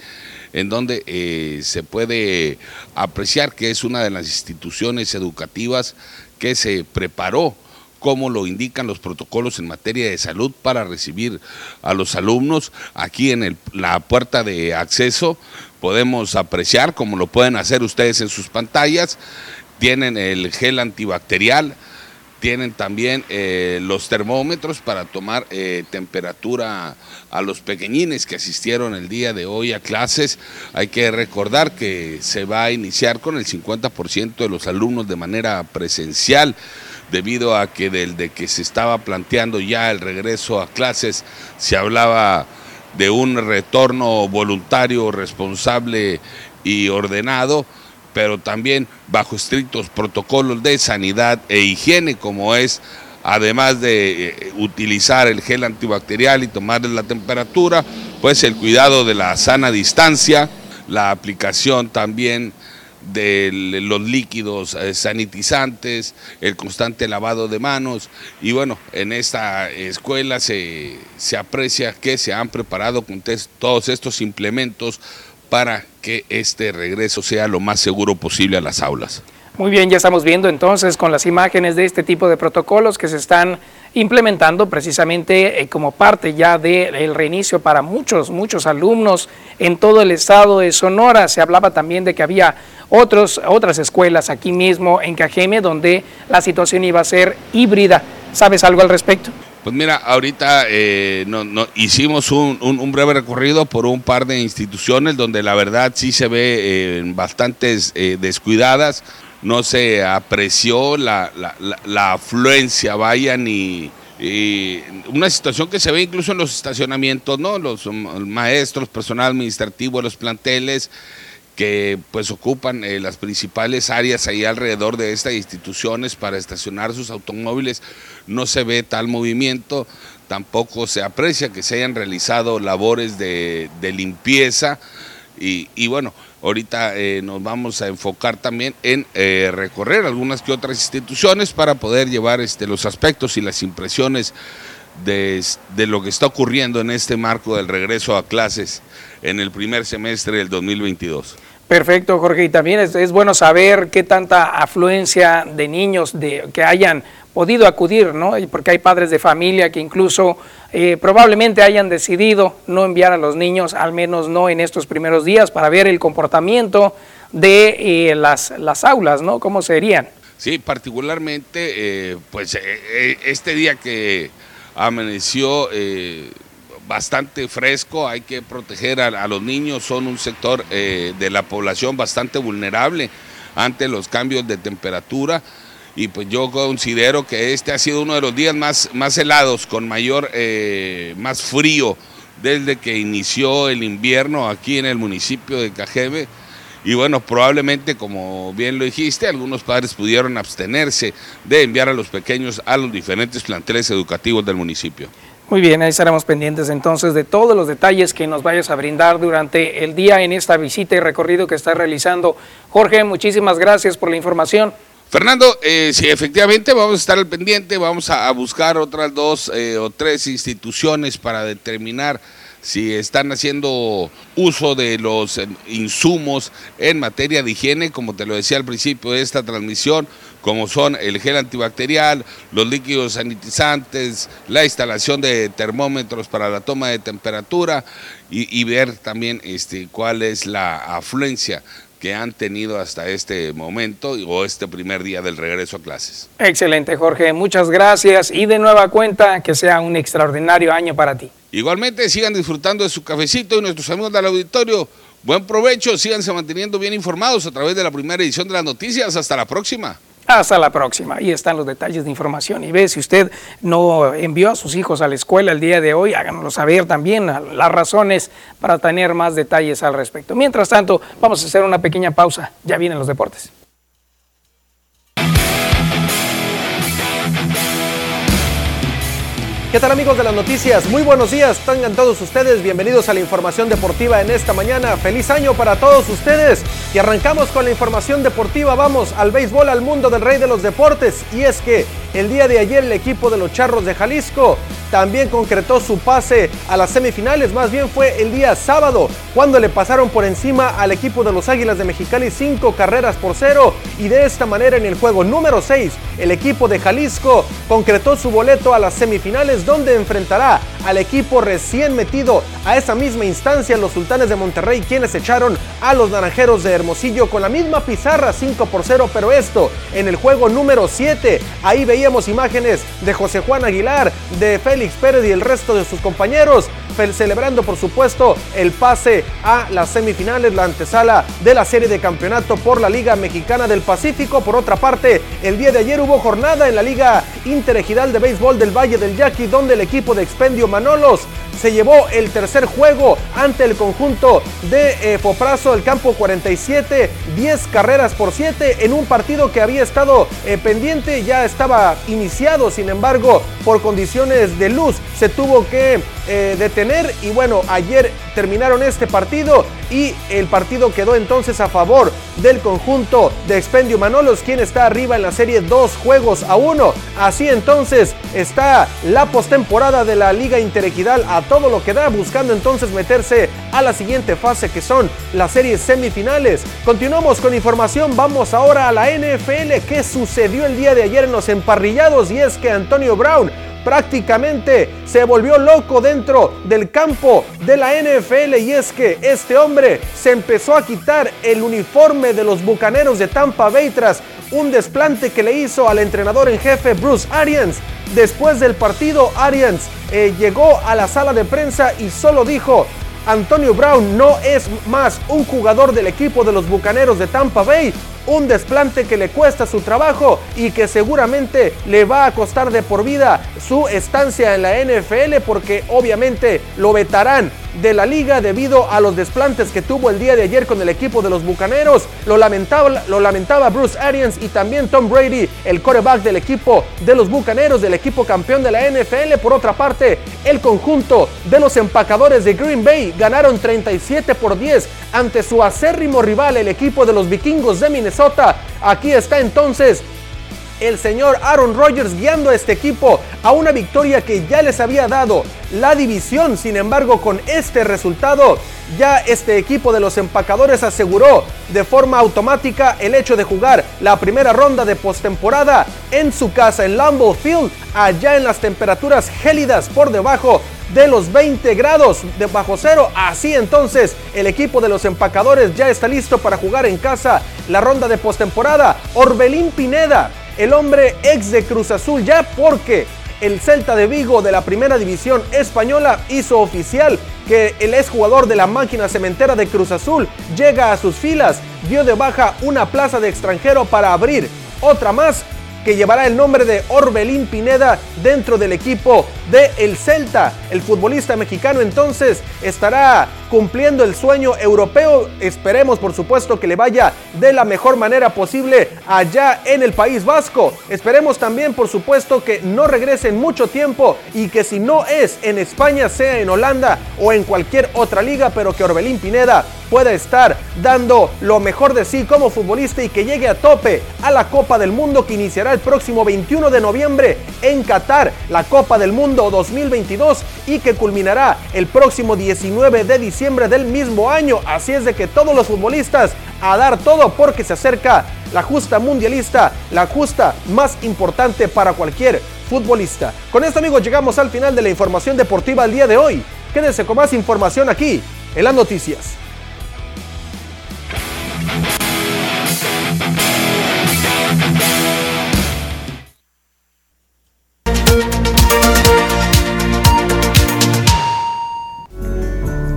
en donde eh, se puede apreciar que es una de las instituciones educativas que se preparó como lo indican los protocolos en materia de salud para recibir a los alumnos aquí en la puerta de acceso podemos apreciar, como lo pueden hacer ustedes en sus pantallas. Tienen el gel antibacterial, tienen también eh, los termómetros para tomar eh, temperatura a los pequeñines que asistieron el día de hoy a clases. Hay que recordar que se va a iniciar con el 50% de los alumnos de manera presencial debido a que desde que se estaba planteando ya el regreso a clases se hablaba de un retorno voluntario, responsable y ordenado, pero también bajo estrictos protocolos de sanidad e higiene, como es, además de eh, utilizar el gel antibacterial y tomarle la temperatura, pues el cuidado de la sana distancia, la aplicación también de los líquidos eh, sanitizantes, el constante lavado de manos y bueno, en esta escuela se, se aprecia que se han preparado con todos estos implementos para que este regreso sea lo más seguro posible a las aulas. Muy bien, ya estamos viendo entonces con las imágenes de este tipo de protocolos que se están implementando precisamente eh, como parte ya del reinicio para muchos, muchos alumnos en todo el estado de Sonora. Se hablaba también de que había otros, otras escuelas aquí mismo en Cajeme donde la situación iba a ser híbrida. ¿Sabes algo al respecto? Pues mira, ahorita eh, hicimos un, breve recorrido por un par de instituciones donde la verdad sí se ve eh, bastantes descuidadas no se apreció la, afluencia, vaya, ni, una situación que se ve incluso en los estacionamientos, ¿no? Los maestros, personal administrativo, los planteles que pues ocupan eh, las principales áreas ahí alrededor de estas instituciones para estacionar sus automóviles, no se ve tal movimiento, tampoco se aprecia que se hayan realizado labores de, limpieza y, y bueno, Ahorita eh, nos vamos a enfocar también en eh, recorrer algunas que otras instituciones para poder llevar este, los aspectos y las impresiones de, lo que está ocurriendo en este marco del regreso a clases en el primer semestre del 2022. Perfecto, Jorge. Y también es, bueno saber qué tanta afluencia de niños que hayan podido acudir, ¿no? Porque hay padres de familia que incluso eh, probablemente hayan decidido no enviar a los niños, al menos no en estos primeros días, para ver el comportamiento de eh, las, las aulas, ¿no? ¿Cómo serían? Sí, particularmente, eh, pues este día que amaneció bastante fresco, hay que proteger a, los niños, son un sector de la población bastante vulnerable ante los cambios de temperatura y pues yo considero que este ha sido uno de los días más, más helados, con mayor, eh, más frío desde que inició el invierno aquí en el municipio de Cajeme. Y bueno, probablemente, como bien lo dijiste, algunos padres pudieron abstenerse de enviar a los pequeños a los diferentes planteles educativos del municipio. Muy bien, ahí estaremos pendientes entonces de todos los detalles que nos vayas a brindar durante el día en esta visita y recorrido que está realizando. Jorge, muchísimas gracias por la información. Fernando, eh, sí, efectivamente vamos a estar al pendiente, vamos a, buscar otras dos eh, o tres instituciones para determinar si están haciendo uso de los eh, insumos en materia de higiene, como te lo decía al principio de esta transmisión, como son el gel antibacterial, los líquidos sanitizantes, la instalación de termómetros para la toma de temperatura y, ver también este, cuál es la afluencia que han tenido hasta este momento o este primer día del regreso a clases. Excelente, Jorge. Muchas gracias y de nueva cuenta que sea un extraordinario año para ti. Igualmente, sigan disfrutando de su cafecito y nuestros amigos del auditorio. Buen provecho, síganse manteniendo bien informados a través de la primera edición de las noticias. Hasta la próxima. Hasta la próxima. Ahí están los detalles de información. Y ve, si usted no envió a sus hijos a la escuela el día de hoy, háganoslo saber también las razones para tener más detalles al respecto. Mientras tanto, vamos a hacer una pequeña pausa. Ya vienen los deportes. ¿Qué tal amigos de las noticias? Muy buenos días, tengan todos ustedes bienvenidos a la información deportiva en esta mañana. Feliz año para todos ustedes y arrancamos con la información deportiva. Vamos al béisbol, al mundo del rey de los deportes. Y es que el día de ayer el equipo de los Charros de Jalisco también concretó su pase a las semifinales, más bien fue el día sábado cuando le pasaron por encima al equipo de los Águilas de Mexicali cinco carreras por cero y de esta manera en el juego número 6 el equipo de Jalisco concretó su boleto a las semifinales donde enfrentará al equipo recién metido a esa misma instancia los Sultanes de Monterrey quienes echaron a los Naranjeros de Hermosillo con la misma pizarra 5 por 0 pero esto en el juego número 7 ahí veíamos imágenes de José Juan Aguilar de Félix Pérez y el resto de sus compañeros, celebrando por supuesto el pase a las semifinales, la antesala de la serie de campeonato por la Liga Mexicana del Pacífico. Por otra parte, el día de ayer hubo jornada en la Liga Interregional de Béisbol del Valle del Yaqui, donde el equipo de Expendio Manolos se llevó el tercer juego ante el conjunto de eh, Foprazo, el campo 47, 10 carreras por 7 en un partido que había estado eh, pendiente, ya estaba iniciado, sin embargo, por condiciones de luz se tuvo que eh, detener y bueno, ayer terminaron este partido y el partido quedó entonces a favor del conjunto de Expendio Manolos, quien está arriba en la serie dos juegos a uno. Así entonces está la postemporada de la Liga Interequidal a todo lo que da, buscando entonces meterse a la siguiente fase que son las series semifinales. Continuamos con información, vamos ahora a la NFL. ¿Qué sucedió el día de ayer en los emparrillados? Y es que Antonio Brown prácticamente se volvió loco dentro del campo de la NFL y es que este hombre se empezó a quitar el uniforme de los Bucaneros de Tampa Bay tras un desplante que le hizo al entrenador en jefe Bruce Arians. Después del partido, Arians eh, llegó a la sala de prensa y solo dijo, Antonio Brown no es más un jugador del equipo de los Bucaneros de Tampa Bay, un desplante que le cuesta su trabajo y que seguramente le va a costar de por vida su estancia en la NFL porque obviamente lo vetarán de la liga debido a los desplantes que tuvo el día de ayer con el equipo de los Bucaneros. Lo lamentaba, lo lamentaba Bruce Arians y también Tom Brady, el coreback del equipo de los Bucaneros, del equipo campeón de la NFL. Por otra parte, el conjunto de los empacadores de Green Bay ganaron 37 por 10 ante su acérrimo rival, el equipo de los vikingos de Minnesota. Aquí está entonces el señor Aaron Rodgers guiando a este equipo a una victoria que ya les había dado la división. Sin embargo, con este resultado, ya este equipo de los empacadores aseguró de forma automática el hecho de jugar la primera ronda de postemporada en su casa en Lambeau Field, allá en las temperaturas gélidas por debajo de los 20 grados de bajo cero. Así entonces, el equipo de los empacadores ya está listo para jugar en casa la ronda de postemporada. Orbelín Pineda el hombre ex de Cruz Azul ya porque el Celta de Vigo de la Primera División Española hizo oficial que el exjugador de la máquina cementera de Cruz Azul llega a sus filas, dio de baja una plaza de extranjero para abrir otra más que llevará el nombre de Orbelín Pineda dentro del equipo de el Celta. El futbolista mexicano entonces estará cumpliendo el sueño europeo. Esperemos por supuesto que le vaya de la mejor manera posible allá en el País Vasco. Esperemos también por supuesto que no regrese en mucho tiempo y que si no es en España sea en Holanda o en cualquier otra liga, pero que Orbelín Pineda pueda estar dando lo mejor de sí como futbolista y que llegue a tope a la Copa del Mundo que iniciará el próximo 21 de noviembre en Qatar, la Copa del Mundo 2022 y que culminará el próximo 19 de diciembre del mismo año. Así es de que todos los futbolistas a dar todo porque se acerca la justa mundialista, la justa más importante para cualquier futbolista. Con esto amigos llegamos al final de la información deportiva el día de hoy. Quédense con más información aquí en las noticias.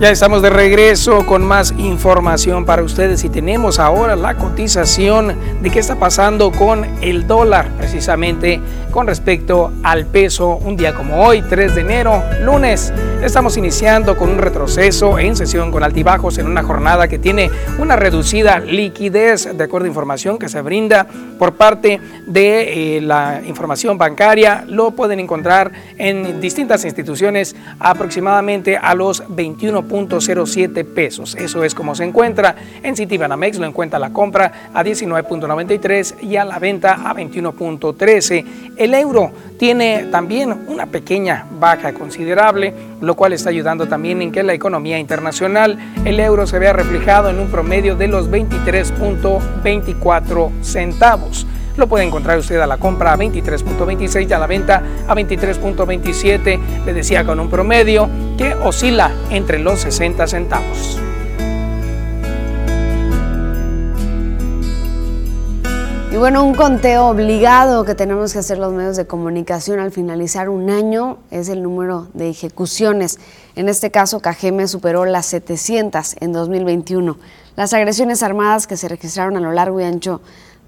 Ya estamos de regreso con más información para ustedes y tenemos ahora la cotización de qué está pasando con el dólar, precisamente con respecto al peso. Un día como hoy, 3 de enero, lunes, estamos iniciando con un retroceso en sesión con altibajos en una jornada que tiene una reducida liquidez, de acuerdo a información que se brinda por parte de eh, la información bancaria. Lo pueden encontrar en distintas instituciones aproximadamente a los 21 .07 pesos. Eso es como se encuentra en Citibanamex, lo encuentra la compra a 19.93 y a la venta a 21.13. El euro tiene también una pequeña baja considerable, lo cual está ayudando también en que la economía internacional, el euro se vea reflejado en un promedio de los 23.24 centavos. Lo puede encontrar usted a la compra a 23.26 y a la venta a 23.27. Le decía con un promedio que oscila entre los 60 centavos. Y bueno, un conteo obligado que tenemos que hacer los medios de comunicación al finalizar un año es el número de ejecuciones. En este caso, Cajeme superó las 700 en 2021. Las agresiones armadas que se registraron a lo largo y ancho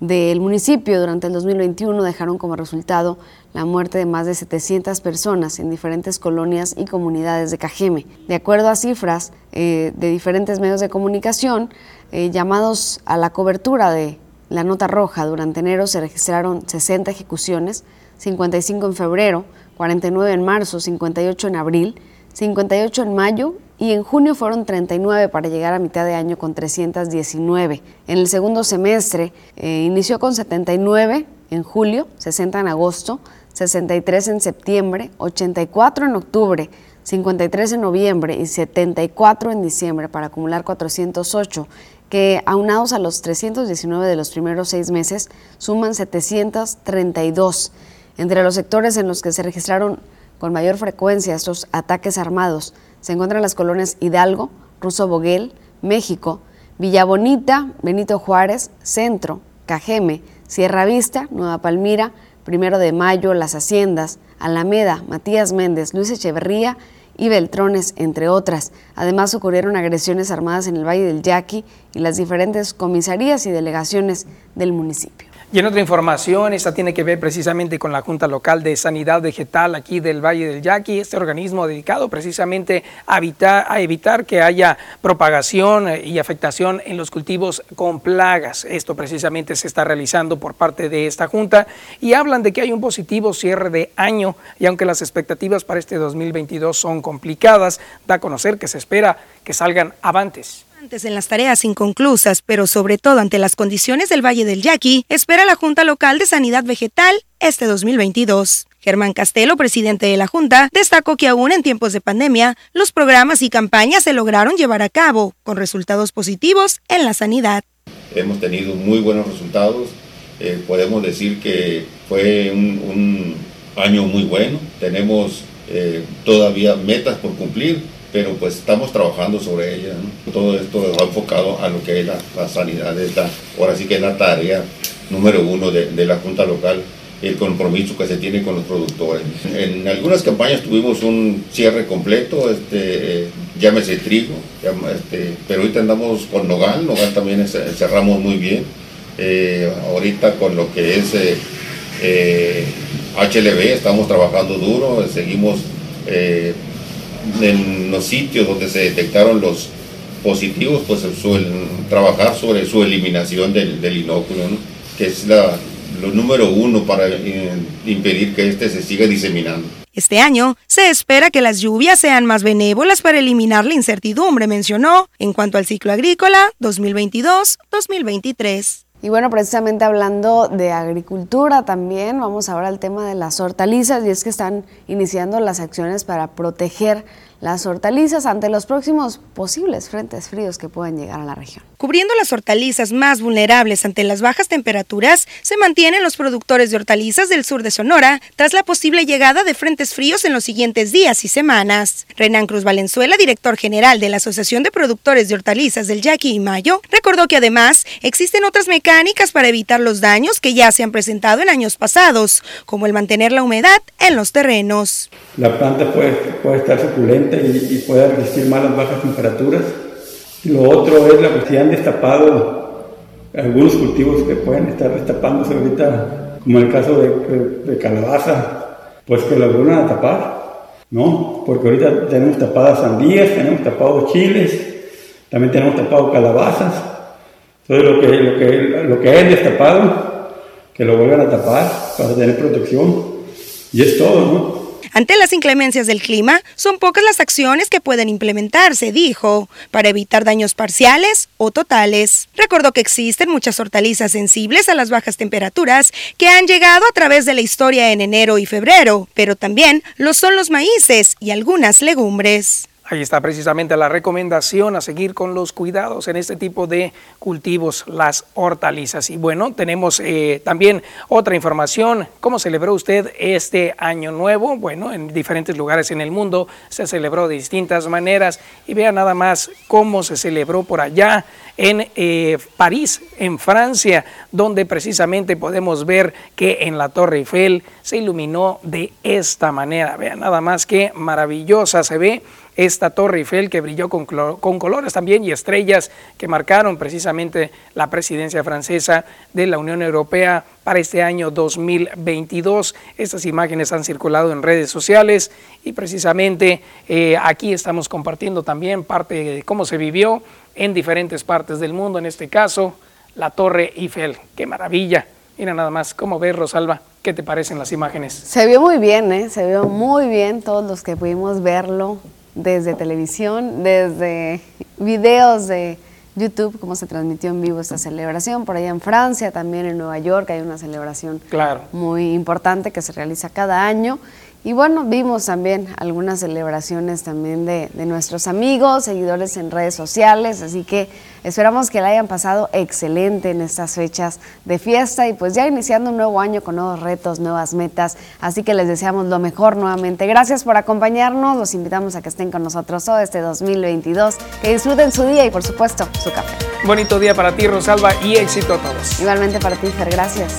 del municipio durante el 2021 dejaron como resultado la muerte de más de 700 personas en diferentes colonias y comunidades de Cajeme. De acuerdo a cifras eh, de diferentes medios de comunicación, eh, llamados a la cobertura de la nota roja, durante enero se registraron 60 ejecuciones, 55 en febrero, 49 en marzo, 58 en abril, 58 en mayo y en junio fueron 39 para llegar a mitad de año con 319. En el segundo semestre eh, inició con 79 en julio, 60 en agosto, 63 en septiembre, 84 en octubre, 53 en noviembre y 74 en diciembre para acumular 408, que aunados a los 319 de los primeros seis meses suman 732. Entre los sectores en los que se registraron con mayor frecuencia estos ataques armados se encuentran las colonias Hidalgo, Ruso Boguel, México, Villa Bonita, Benito Juárez, Centro, Cajeme, Sierra Vista, Nueva Palmira, Primero de Mayo, Las Haciendas, Alameda, Matías Méndez, Luis Echeverría y Beltrones, entre otras. Además ocurrieron agresiones armadas en el Valle del Yaqui y las diferentes comisarías y delegaciones del municipio. Y en otra información, esta tiene que ver precisamente con la Junta Local de Sanidad Vegetal aquí del Valle del Yaqui, este organismo dedicado precisamente a evitar, que haya propagación y afectación en los cultivos con plagas. Esto precisamente se está realizando por parte de esta Junta y hablan de que hay un positivo cierre de año y aunque las expectativas para este 2022 son complicadas, da a conocer que se espera que salgan avantes en las tareas inconclusas, pero sobre todo ante las condiciones del Valle del Yaqui, espera la Junta Local de Sanidad Vegetal este 2022. Germán Castelo, presidente de la Junta, destacó que aún en tiempos de pandemia, los programas y campañas se lograron llevar a cabo, con resultados positivos en la sanidad. Hemos tenido muy buenos resultados, eh, podemos decir que fue un, año muy bueno, tenemos eh, todavía metas por cumplir, pero pues estamos trabajando sobre ella. Todo esto va enfocado a lo que es la, sanidad, ahora sí que es la tarea número uno de, la Junta Local, el compromiso que se tiene con los productores. En algunas campañas tuvimos un cierre completo, este, llámese trigo, este, pero ahorita andamos con Nogal, Nogal también cerramos muy bien. Eh, ahorita con lo que es eh, eh, HLB estamos trabajando duro, seguimos en los sitios donde se detectaron los positivos, pues suelen trabajar sobre su eliminación del, del inóculo, que es la, lo número uno para eh, impedir que este se siga diseminando. Este año se espera que las lluvias sean más benévolas para eliminar la incertidumbre, mencionó, en cuanto al ciclo agrícola 2022-2023. Y bueno, precisamente hablando de agricultura también, vamos ahora al tema de las hortalizas y es que están iniciando las acciones para proteger las hortalizas ante los próximos posibles frentes fríos que pueden llegar a la región. Cubriendo las hortalizas más vulnerables ante las bajas temperaturas, se mantienen los productores de hortalizas del sur de Sonora tras la posible llegada de frentes fríos en los siguientes días y semanas. Renan Cruz Valenzuela, director general de la Asociación de Productores de Hortalizas del Yaqui y Mayo, recordó que además existen otras mecánicas para evitar los daños que ya se han presentado en años pasados, como el mantener la humedad en los terrenos. La planta puede, puede estar suculenta ahorita y, pueda resistir más las bajas temperaturas. Lo otro es la se han destapado algunos cultivos que pueden estar destapándose ahorita, como en el caso de, calabaza, pues que lo vuelvan a tapar, ¿no? Porque ahorita tenemos tapadas sandías, tenemos tapados chiles, también tenemos tapado calabazas. Entonces lo que, lo que, lo que es destapado, que lo vuelvan a tapar para tener protección. Y es todo, ¿no? Ante las inclemencias del clima, son pocas las acciones que pueden implementarse, dijo, para evitar daños parciales o totales. Recordó que existen muchas hortalizas sensibles a las bajas temperaturas que han llegado a través de la historia en enero y febrero, pero también lo son los maíces y algunas legumbres. Ahí está precisamente la recomendación a seguir con los cuidados en este tipo de cultivos, las hortalizas. Y bueno, tenemos eh, también otra información. ¿Cómo celebró usted este año nuevo? Bueno, en diferentes lugares en el mundo se celebró de distintas maneras. Y vea nada más cómo se celebró por allá en eh, París, en Francia, donde precisamente podemos ver que en la Torre Eiffel se iluminó de esta manera. Vea nada más que maravillosa se ve esta Torre Eiffel que brilló con, colores también y estrellas que marcaron precisamente la presidencia francesa de la Unión Europea para este año 2022. Estas imágenes han circulado en redes sociales y precisamente eh, aquí estamos compartiendo también parte de cómo se vivió en diferentes partes del mundo, en este caso la Torre Eiffel. ¡Qué maravilla! Mira nada más cómo ves, Rosalba. ¿Qué te parecen las imágenes? Se vio muy bien, ¿eh? se vio muy bien todos los que pudimos verlo desde televisión, desde videos de YouTube, cómo se transmitió en vivo esta celebración. Por allá en Francia, también en Nueva York, hay una celebración muy importante que se realiza cada año. Y bueno, vimos también algunas celebraciones también de, de, nuestros amigos, seguidores en redes sociales, así que esperamos que la hayan pasado excelente en estas fechas de fiesta y pues ya iniciando un nuevo año con nuevos retos, nuevas metas, así que les deseamos lo mejor nuevamente. Gracias por acompañarnos, los invitamos a que estén con nosotros todo este 2022, que disfruten su día y por supuesto su café. Bonito día para ti, Rosalba, y éxito a todos. Igualmente para ti, Fer, gracias.